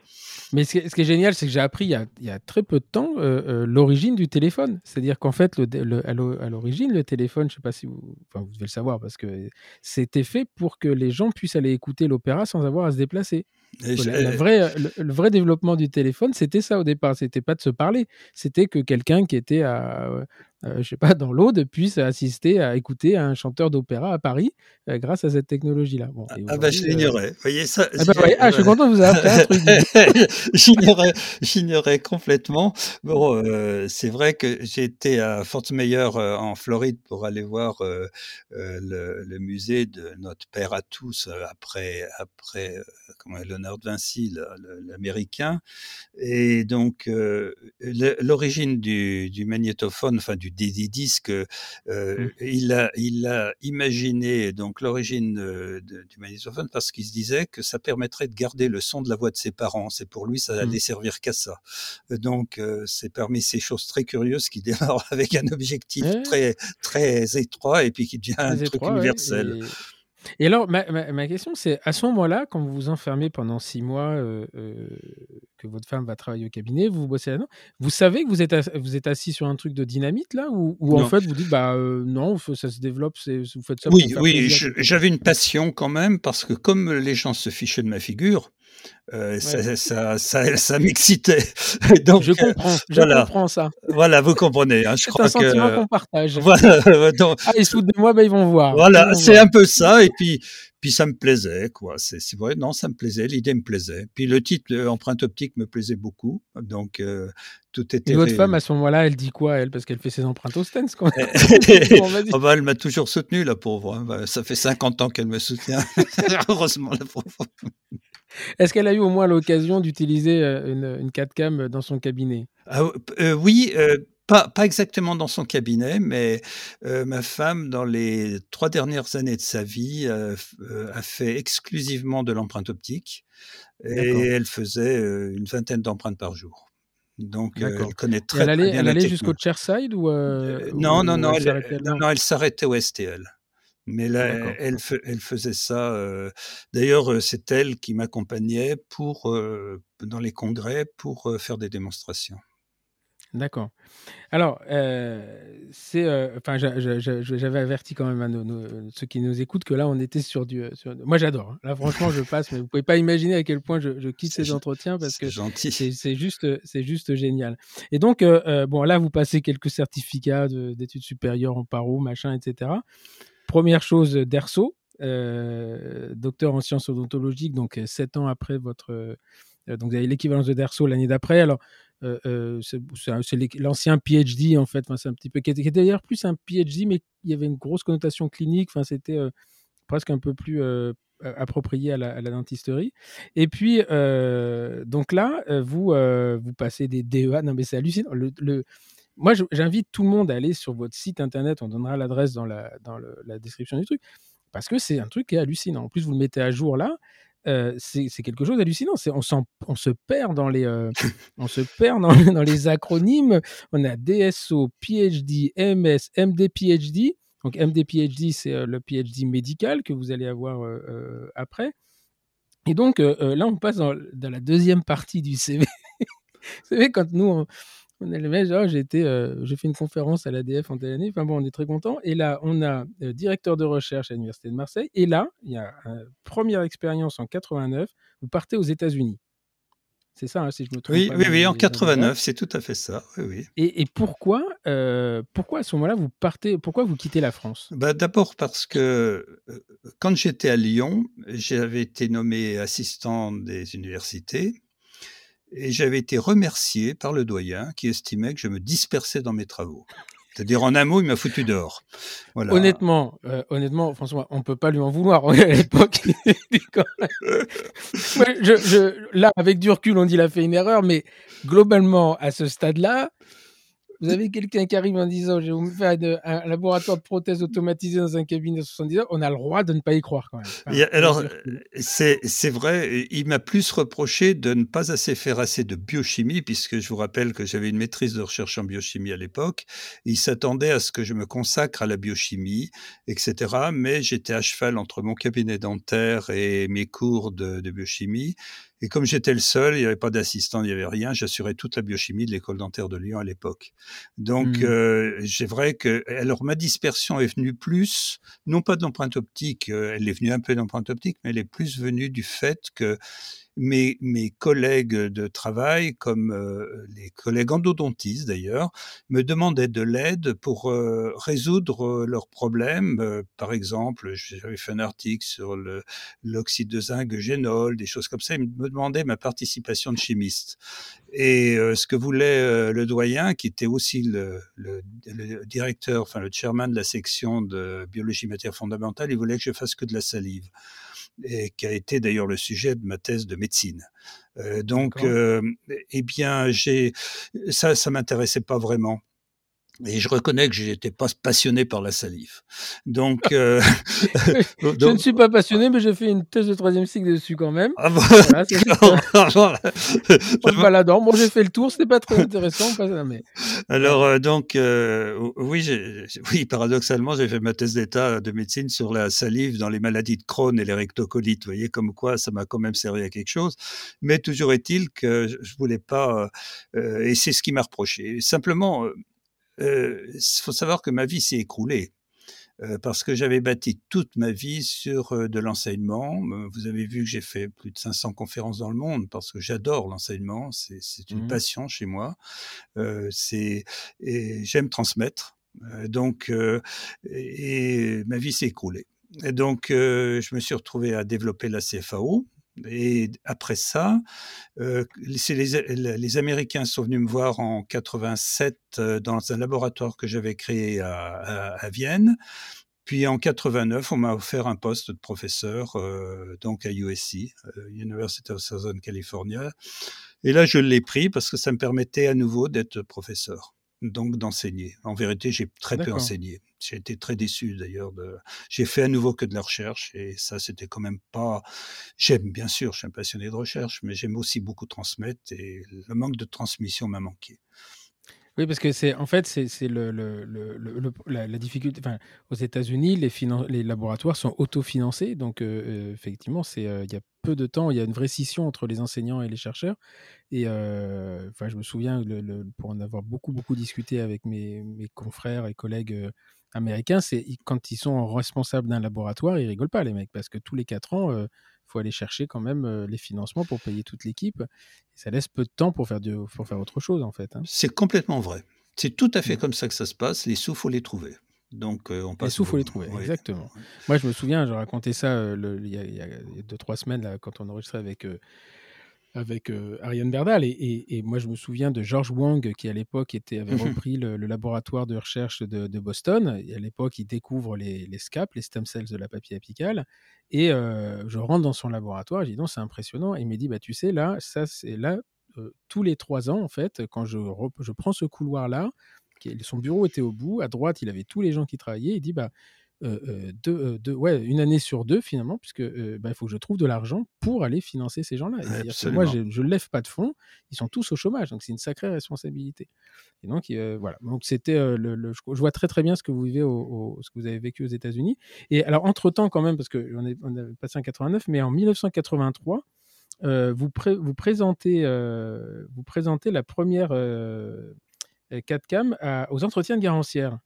Speaker 1: Mais ce qui, est, génial, c'est que j'ai appris il y, a, très peu de temps euh, euh, l'origine du téléphone. C'est-à-dire qu'en fait, le, à l'origine, le téléphone, je ne sais pas si vous, enfin, vous devez le savoir, parce que c'était fait pour que les gens puissent aller écouter l'opéra sans avoir à se déplacer. le, vrai développement du téléphone, c'était ça au départ. C'était pas de se parler. C'était que quelqu'un qui était à, je sais pas, dans l'Aude, puisse assister à écouter un chanteur d'opéra à Paris euh, grâce à cette technologie-là.
Speaker 2: Bon, ah, ah bah je l'ignorais. Vous voyez ça
Speaker 1: ah, bah, ah, je suis content de vous avoir fait un truc.
Speaker 2: j'ignorais, j'ignorais complètement. Bon, euh, c'est vrai que j'étais à Fort Myers en Floride pour aller voir le, le, musée de notre père à tous après après comment Léonard de Vinci, l'américain. Et donc l'origine du, du magnétophone, enfin du des, disques. Euh, mmh. il, a, il a imaginé donc l'origine du magnétophone parce qu'il se disait que ça permettrait de garder le son de la voix de ses parents. C'est pour lui, ça allait mmh. servir qu'à ça. Donc, euh, c'est parmi ces choses très curieuses qui démarrent avec un objectif très, très étroit et puis qui devient un truc universel.
Speaker 1: Et alors, ma, ma, question, c'est à ce moment-là, quand vous vous enfermez pendant six mois, euh, euh, que votre femme va travailler au cabinet, vous bossez là-dedans, vous savez que vous êtes, vous êtes assis sur un truc de dynamite là Ou, en fait, vous dites, bah euh, non, ça se développe, vous faites ça
Speaker 2: Oui, oui j'avais une passion quand même, parce que comme les gens se fichaient de ma figure, euh, ça, ça, ça, ça m'excitait.
Speaker 1: Donc, je comprends, je voilà. comprends ça.
Speaker 2: Voilà, vous comprenez. Hein,
Speaker 1: c'est un sentiment qu'on partage. Voilà. Donc, ah, ils se de moi, ben, ils vont voir.
Speaker 2: Voilà, c'est un peu ça. Et puis, puis ça me plaisait, quoi. C'est vrai, non, ça me plaisait, l'idée me plaisait. Puis le titre Empreinte optique me plaisait beaucoup. Donc, euh, tout était.
Speaker 1: Et votre femme, à ce moment-là, elle dit quoi, elle? Parce qu'elle fait ses empreintes au stens, quoi.
Speaker 2: oh, bah, elle m'a toujours soutenu, la pauvre. Hein. Bah, ça fait 50 ans qu'elle me soutient. Heureusement, la pauvre.
Speaker 1: Est-ce qu'elle a eu au moins l'occasion d'utiliser euh, une, une 4cam dans son cabinet?
Speaker 2: Ah, euh, Oui, euh, pas, pas, exactement dans son cabinet, mais ma femme, dans les trois dernières années de sa vie, a fait exclusivement de l'empreinte optique et elle faisait une vingtaine d'empreintes par jour. Donc, elle connaît très,
Speaker 1: elle allait,
Speaker 2: bien
Speaker 1: elle allait jusqu'au chairside ou,
Speaker 2: non, non, non, non, elle s'arrêtait au STL. Mais là, elle, elle, faisait ça. D'ailleurs, c'est elle qui m'accompagnait pour dans les congrès pour faire des démonstrations.
Speaker 1: D'accord. Alors, c'est, enfin, j'avais averti quand même à ceux qui nous écoutent que là, on était sur du. Moi, j'adore. Hein. Là, franchement, je passe, mais vous pouvez pas imaginer à quel point je, quitte ces entretiens parce que c'est juste, c'est juste génial. Et donc, bon, là, vous passez quelques certificats d'études supérieures en paro, machin, etc. Première chose, Derso, euh, docteur en sciences odontologiques, donc euh, sept ans après votre. Euh, donc vous avez l'équivalence de Derso l'année d'après. Alors, c'est l'ancien PhD, en fait. C'est un petit peu. Qui était, d'ailleurs plus un PhD, mais il y avait une grosse connotation clinique. Enfin, c'était presque un peu plus approprié à la, dentisterie. Et puis, donc là, vous, vous passez des DEA. Non, mais c'est hallucinant. le, moi, j'invite tout le monde à aller sur votre site internet. On donnera l'adresse dans, la, dans la description du truc. Parce que c'est un truc qui est hallucinant. En plus, vous le mettez à jour là. Euh, c'est quelque chose d'hallucinant. On, on se perd dans les, euh, on se perd dans, dans, les acronymes. On a DSO, PhD, MS, MD, PhD. Donc MD, PhD, c'est euh, le PhD médical que vous allez avoir après. Et donc là, on passe dans, dans, la deuxième partie du CV. vous savez, quand nous, on, on est le j'ai été, euh, j'ai fait une conférence à l'ADF en telle année. Enfin bon, on est très content. Et là, on a euh, directeur de recherche à l'université de Marseille. Et là, il y a une première expérience en 89. Vous partez aux États-Unis. C'est ça, hein, si je me trompe
Speaker 2: Oui,
Speaker 1: pas.
Speaker 2: oui, oui, en
Speaker 1: dans les dates.
Speaker 2: 89, c'est tout à fait ça. Oui, oui.
Speaker 1: Et, et pourquoi, euh, pourquoi à ce moment-là vous partez, pourquoi vous quittez la France?
Speaker 2: Bah, D'abord parce que quand j'étais à Lyon, j'avais été nommé assistant des universités et j'avais été remercié par le doyen qui estimait que je me dispersais dans mes travaux. C'est-à-dire, en un mot, il m'a foutu dehors.
Speaker 1: Honnêtement, euh, honnêtement, François, on peut pas lui en vouloir à l'époque. Là, avec du recul, on dit qu'il a fait une erreur, mais globalement, à ce stade-là, vous avez quelqu'un qui arrive en disant je vais vous faire un laboratoire de prothèses automatisé dans un cabinet de 70 heures, on a le droit de ne pas y croire quand même. Enfin,
Speaker 2: alors, c'est c'est vrai, il m'a plus reproché de ne pas assez faire assez de biochimie, puisque je vous rappelle que j'avais une maîtrise de recherche en biochimie à l'époque. Il s'attendait à ce que je me consacre à la biochimie, etc. Mais j'étais à cheval entre mon cabinet dentaire et mes cours de, de biochimie. Et comme j'étais le seul, il n'y avait pas d'assistant, il n'y avait rien, j'assurais toute la biochimie de l'école dentaire de Lyon à l'époque. Donc,
Speaker 1: Hmm.
Speaker 2: euh, c'est vrai que, alors ma dispersion est venue plus, non pas d'empreinte optique, euh, elle est venue un peu d'empreinte optique, mais elle est plus venue du fait que mes, collègues de travail, comme euh, les collègues endodontistes d'ailleurs, me demandaient de l'aide pour euh, résoudre euh, leurs problèmes. Par exemple, j'avais fait un article sur l'oxyde de zinc, génol, des choses comme ça. Ils me demandaient ma participation de chimiste. Et ce que voulait le doyen, qui était aussi le, le- le directeur, enfin le chairman de la section de biologie matière fondamentale, il voulait que je fasse que de la salive et qui a été d'ailleurs le sujet de ma thèse de médecine. Euh, donc, euh, eh bien, j'ai ça, ça m'intéressait pas vraiment. Et je reconnais que j'étais pas passionné par la salive. Donc, euh,
Speaker 1: Je ne suis pas passionné, mais j'ai fait une thèse de troisième cycle dessus quand même.
Speaker 2: ah bon,
Speaker 1: Voilà, se baladant. Bon, j'ai fait le tour, c'était pas très intéressant. pas mais...
Speaker 2: Alors euh, donc euh, oui, oui, paradoxalement, j'ai fait ma thèse d'état de médecine sur la salive dans les maladies de Crohn et les rectocolites. Vous voyez comme quoi ça m'a quand même servi à quelque chose. Mais toujours est-il que je voulais pas, euh, et c'est ce qui m'a reproché. Simplement, euh, euh, faut savoir que ma vie s'est écroulée. euh, Parce que j'avais bâti toute ma vie sur euh, de l'enseignement. Vous avez vu que j'ai fait plus de 500 conférences dans le monde parce que j'adore l'enseignement. C'est une
Speaker 1: Mhm.
Speaker 2: passion chez moi. Euh, c'est et j'aime transmettre. Donc, euh, et, et ma vie s'est écroulée. Et donc, euh, je me suis retrouvé à développer la CFAO. Et après ça, les, Américains sont venus me voir en 87 euh, dans un laboratoire que j'avais créé à, Vienne. Puis en 89, on m'a offert un poste de professeur donc à USC, University of Southern California. Et là, je l'ai pris parce que ça me permettait à nouveau d'être professeur, donc d'enseigner. En vérité, j'ai très peu enseigné. J'ai été très déçu d'ailleurs. De... J'ai fait à nouveau que de la recherche et ça, c'était quand même pas. J'aime bien sûr, je suis un passionné de recherche, mais j'aime aussi beaucoup transmettre et le manque de transmission m'a manqué.
Speaker 1: Oui, parce que c'est en fait c'est le, le, le, le- la, difficulté. Enfin, aux États-Unis, les, les laboratoires sont autofinancés, donc euh, euh, effectivement, c'est euh, il y a peu de temps, il y a une vraie scission entre les enseignants et les chercheurs. Et enfin, je me souviens, pour en avoir beaucoup beaucoup discuté avec mes, mes confrères et collègues américains, c'est quand ils sont responsables d'un laboratoire, ils rigolent pas les mecs, parce que tous les quatre ans. Euh, faut aller chercher quand même euh, les financements pour payer toute l'équipe. Ça laisse peu de temps pour faire, du- pour faire autre chose, en fait. hein.
Speaker 2: C'est complètement vrai. C'est tout à fait
Speaker 1: Mm.
Speaker 2: comme ça que ça se passe. Les sous, faut les trouver. Donc, euh, on
Speaker 1: Les
Speaker 2: passe
Speaker 1: sous,
Speaker 2: au-
Speaker 1: faut les trouver, exactement. Moi, je me souviens, je racontais ça euh, il y, a, il y a deux, trois semaines, là, quand on enregistrait avec, euh, avec euh, Ariane Berdal. Et, et- et moi, je me souviens de George Wang, qui à l'époque était, avait
Speaker 2: Mhm.
Speaker 1: repris le, le laboratoire de recherche de, de Boston. Et à l'époque, il découvre les, les SCAP, les stem cells de la papier apicale. Et euh, je rentre dans son laboratoire, je dis non, c'est impressionnant. Et il me dit, bah, tu sais, là, ça, c'est là, euh, tous les trois ans, en fait, quand je, je prends ce couloir-là, son bureau était au bout, à droite, il avait tous les gens qui travaillaient. Il dit, bah, euh, euh, deux, euh, deux- ouais, une année sur deux finalement, puisque euh, bah, il faut que je trouve de l'argent pour aller financer ces gens-là. Que Moi, je ne lève pas de fonds, ils sont tous au chômage, donc c'est une sacrée responsabilité. Et donc, voilà. Donc, c'était le, le- je vois très très bien ce que vous vivez, au, au- ce que vous avez vécu aux États-Unis. Et alors, entre-temps, quand même, parce qu'on est, on est passé en 89, mais en 1983, euh, vous, pré- vous, présentez, euh, vous présentez la première euh, 4 cam à- aux entretiens de Garancière.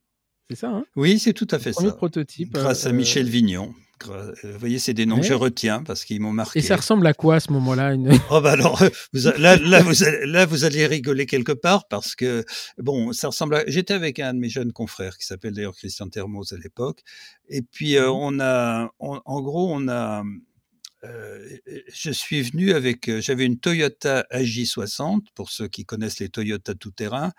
Speaker 1: C'est ça, hein
Speaker 2: Oui, c'est tout à fait
Speaker 1: Premier
Speaker 2: ça.
Speaker 1: prototype.
Speaker 2: Grâce à
Speaker 1: euh,
Speaker 2: Michel Vignon. Euh, Vous voyez, c'est des noms que je retiens parce qu'ils m'ont marqué.
Speaker 1: Et ça ressemble à quoi à ce moment-là une...
Speaker 2: Oh bah alors, vous a- là, là, vous allez, là, vous allez rigoler quelque part parce que, bon, ça ressemble à... J'étais avec un de mes jeunes confrères qui s'appelle d'ailleurs Christian Termos à l'époque. Et puis, euh,
Speaker 1: Mhm.
Speaker 2: on a, on- en gros, on a... euh, je suis venu avec, euh, j'avais une Toyota AJ60 pour ceux qui connaissent les Toyota tout-terrain.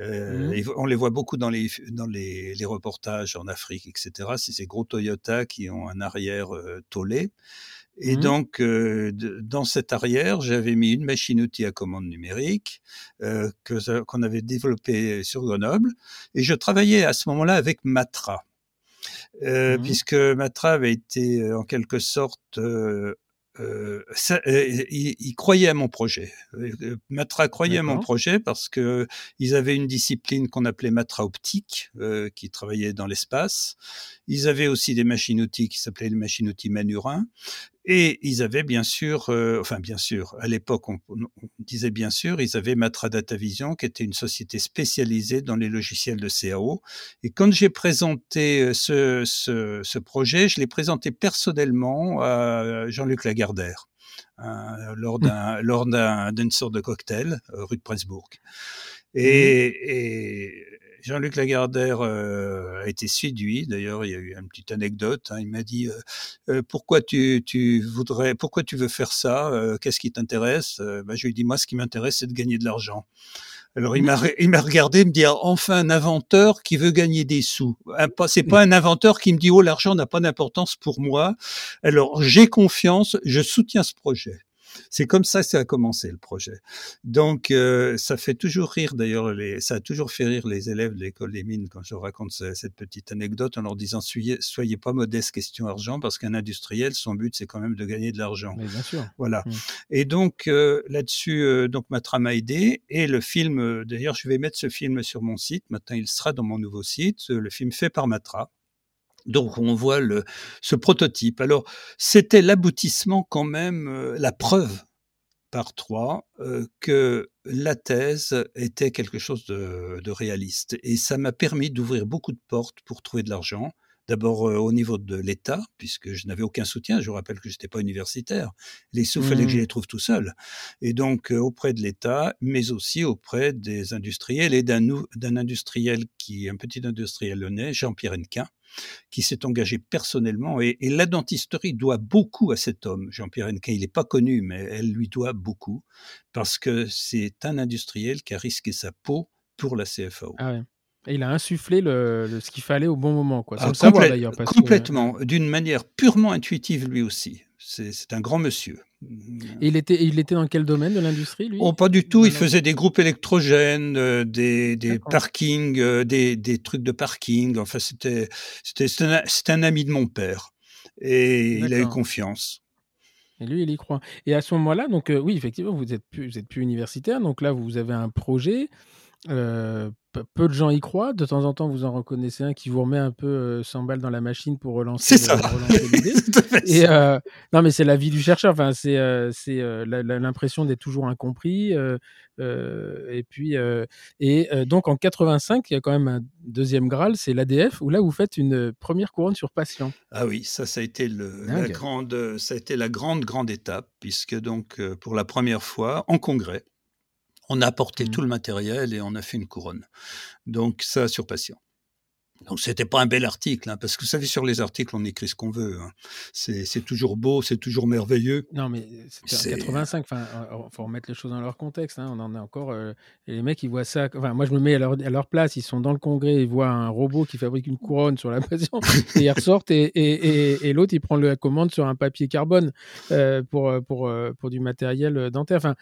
Speaker 2: Euh,
Speaker 1: Mhm.
Speaker 2: et on les voit beaucoup dans les dans les, les reportages en Afrique, etc. C'est ces gros Toyota qui ont un arrière euh, tôlé. Et
Speaker 1: Mhm.
Speaker 2: donc, euh, de- dans cet arrière, j'avais mis une machine-outil à commande numérique euh, que qu'on avait développée sur Grenoble. Et je travaillais à ce moment-là avec Matra, euh,
Speaker 1: Mhm.
Speaker 2: puisque Matra avait été euh, en quelque sorte... euh, euh, ça- euh, il, il croyait à mon projet. Matra croyait à mon projet parce que ils avaient une discipline qu'on appelait Matra optique, qui travaillait dans l'espace. Ils avaient aussi des machines-outils qui s'appelaient les machines-outils Manurin. Et ils avaient bien sûr, euh, enfin bien sûr, à l'époque on, on disait bien sûr, ils avaient Matra Data Vision, qui était une société spécialisée dans les logiciels de CAO. Et quand j'ai présenté euh, ce, ce, ce projet, je l'ai présenté personnellement à Jean-Luc Lagardère. hein, lors d'un lors d'un- d'une sorte de cocktail euh, rue de Presbourg. Et, et Jean-Luc Lagardère euh, a été séduit. D'ailleurs, il y a eu une petite anecdote. hein. Il m'a dit euh, euh, pourquoi tu, tu voudrais, pourquoi tu veux faire ça Euh, Qu'est-ce qui t'intéresse ben, Je lui ai dit moi, ce qui m'intéresse, c'est de gagner de l'argent. Alors il m'a re- il m'a regardé me dire enfin un inventeur qui veut gagner des sous. C'est pas un inventeur qui me dit oh l'argent n'a pas d'importance pour moi. Alors j'ai confiance, je soutiens ce projet. C'est comme ça que ça a commencé le projet. Donc euh, ça fait toujours rire d'ailleurs, les- ça a toujours fait rire les élèves de l'école des mines quand je raconte ce- cette petite anecdote en leur disant soyez, soyez pas modeste question argent parce qu'un industriel son but c'est quand même de gagner de l'argent.
Speaker 1: Mais bien sûr.
Speaker 2: Voilà.
Speaker 1: Mm.
Speaker 2: Et donc euh, là-dessus, euh, donc m'a aidé et le film. euh, D'ailleurs, je vais mettre ce film sur mon site. Maintenant, il sera dans mon nouveau site. Le film fait par Matra. Donc on voit ce prototype. Alors c'était l'aboutissement quand même, euh, la preuve par trois euh, que la thèse était quelque chose de réaliste. Et ça m'a permis d'ouvrir beaucoup de portes pour trouver de l'argent. D'abord au niveau de l'État, puisque je n'avais aucun soutien. Je vous rappelle que je n'étais pas universitaire. Les sous, fallait que je
Speaker 1: Mhm.
Speaker 2: les trouve tout seul. Et donc auprès de l'État, mais aussi auprès des industriels et d'un industriel qui, un petit industriel lyonnais, Jean-Pierre Hennequin, qui s'est engagé personnellement. Et, et la dentisterie doit beaucoup à cet homme, Jean-Pierre Hennequin. Il n'est pas connu, mais elle lui doit beaucoup, parce que c'est un industriel qui a risqué sa peau pour la CFAO.
Speaker 1: Ah ouais. Et il a insufflé le, le- ce qu'il fallait au bon moment, quoi. Sans
Speaker 2: Ah,
Speaker 1: le savoir
Speaker 2: complè-
Speaker 1: d'ailleurs. parce que-
Speaker 2: complètement, d'une manière purement intuitive lui aussi. C'est un grand monsieur.
Speaker 1: Et il était, il était dans quel domaine de l'industrie, lui?
Speaker 2: Oh, pas du tout. Il faisait des groupes électrogènes, euh, des, des parkings, euh, des, des trucs de parking. Enfin, c'était un, un ami de mon père. Et il a eu confiance.
Speaker 1: Et lui, il y croit. Et à ce moment-là, donc euh, oui, effectivement, vous êtes plus, vous êtes plus universitaire. Donc là, vous avez un projet. Euh, peu- de gens y croient. De temps en temps, vous en reconnaissez un qui vous remet un peu euh, 100 balles dans la machine pour relancer, l'idée. Et euh, non, mais c'est la vie du chercheur. Enfin, c'est euh, euh, l'impression d'être toujours incompris. euh, euh, et puis euh, et euh, donc en 85, il y a quand même un deuxième Graal, c'est l'ADF où là vous faites une première couronne sur patient.
Speaker 2: Ah oui, ça, ça a été le, la grande, ça a été la grande, grande étape, puisque donc, euh, pour la première fois, en congrès, on a apporté
Speaker 1: Mhm.
Speaker 2: tout le matériel et on a fait une couronne. Donc, ça, sur patient. Donc, c'était pas un bel article, hein, parce que vous savez, sur les articles, on écrit ce qu'on veut. hein. C'est toujours beau, c'est toujours merveilleux.
Speaker 1: Non, mais c'était
Speaker 2: C'est-
Speaker 1: en 85. Enfin, euh, faut remettre les choses dans leur contexte. hein, On en a encore. euh, et les mecs, ils voient ça. Enfin, moi, je me mets à leur, à leur place. Ils sont dans le congrès. Ils voient un robot qui fabrique une couronne sur la patient. et ils ressortent. Et, et, et, et l'autre, il prend la commande sur un papier carbone euh, pour, euh, pour, euh, pour du matériel euh, dentaire. Enfin,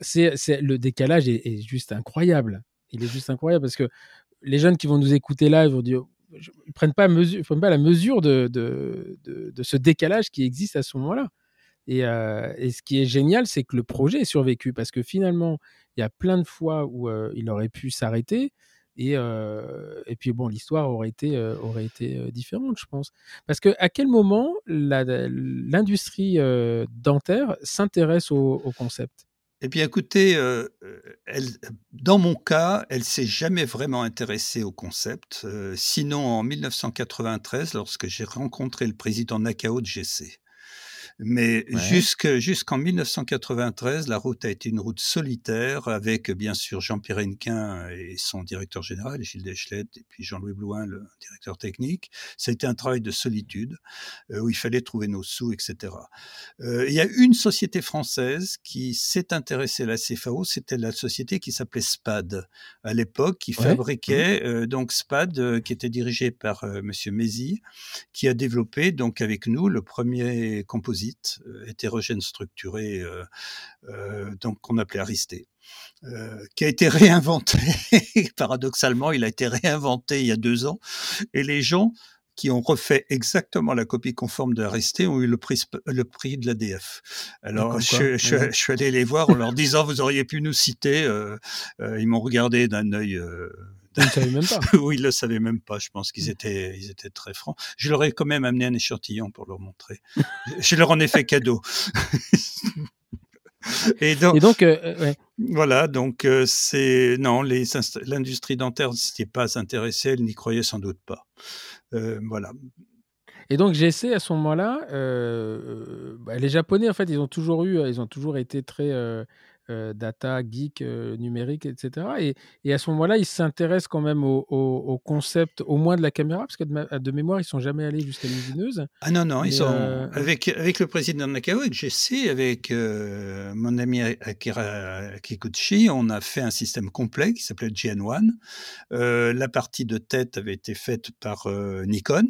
Speaker 1: c'est le décalage est, juste incroyable. Il est juste incroyable parce que les jeunes qui vont nous écouter là, ils vont dire. Ils prennent pas prennent pas la mesure de, ce décalage qui existe à ce moment-là. Et, euh, et ce qui est génial, c'est que le projet est survécu parce que finalement, il y a plein de fois où euh, il aurait pu s'arrêter. Et, euh, et puis bon, l'histoire aurait été, différente, je pense. Parce que à quel moment l'industrie dentaire s'intéresse au concept?
Speaker 2: Eh bien, écoutez, euh, elle, dans mon cas, elle s'est jamais vraiment intéressée au concept. Euh, sinon, en 1993, lorsque j'ai rencontré le président Nakao de GC. Mais jusque, jusqu'en 1993, la route a été une route solitaire avec bien sûr Jean-Pierre Hennequin et son directeur général, Gilles Deschlette, et puis Jean-Louis Blouin, le directeur technique. Ça a été un travail de solitude euh, où il fallait trouver nos sous, etc. Euh, il y a une société française qui s'est intéressée à la CFAO, c'était la société qui s'appelait SPAD à l'époque, qui fabriquait mmh. euh, donc SPAD, qui était dirigé par Monsieur Mézy, qui a développé donc avec nous le premier composite euh, hétérogène structuré, euh, euh, donc qu'on appelait Aristé. qui a été réinventé. Paradoxalement, il a été réinventé il y a deux ans. Et les gens qui ont refait exactement la copie conforme de Aristé ont eu le prix, le prix de l'ADF. Alors, je, je, suis allé les voir en leur disant, vous auriez pu nous citer. ils m'ont regardé d'un œil
Speaker 1: ils ne savaient même pas.
Speaker 2: oui, ils le savaient même pas. Je pense qu'ils étaient, ils étaient très francs. Je leur ai quand même amené un échantillon pour leur montrer. je leur en ai fait cadeau.
Speaker 1: Et donc, euh, euh,
Speaker 2: voilà, donc euh, c'est non, l'industrie dentaire n'était pas intéressée, elle n'y croyait sans doute pas. voilà.
Speaker 1: Et donc GC à ce moment-là, bah, les Japonais en fait, ils ont toujours eu, ils ont toujours été très euh, data, geek, euh, numérique, etc. Et, et, à ce moment-là, ils s'intéressent quand même au, concept, au moins de la caméra, parce que de, mémoire, ils sont jamais allés jusqu'à l'usineuse.
Speaker 2: Ah non, non, ils sont euh, avec, avec le président Nakao, avec GC, avec mon ami Akira Kikuchi, on a fait un système complet qui s'appelait GN1. la partie de tête avait été faite par Nikon.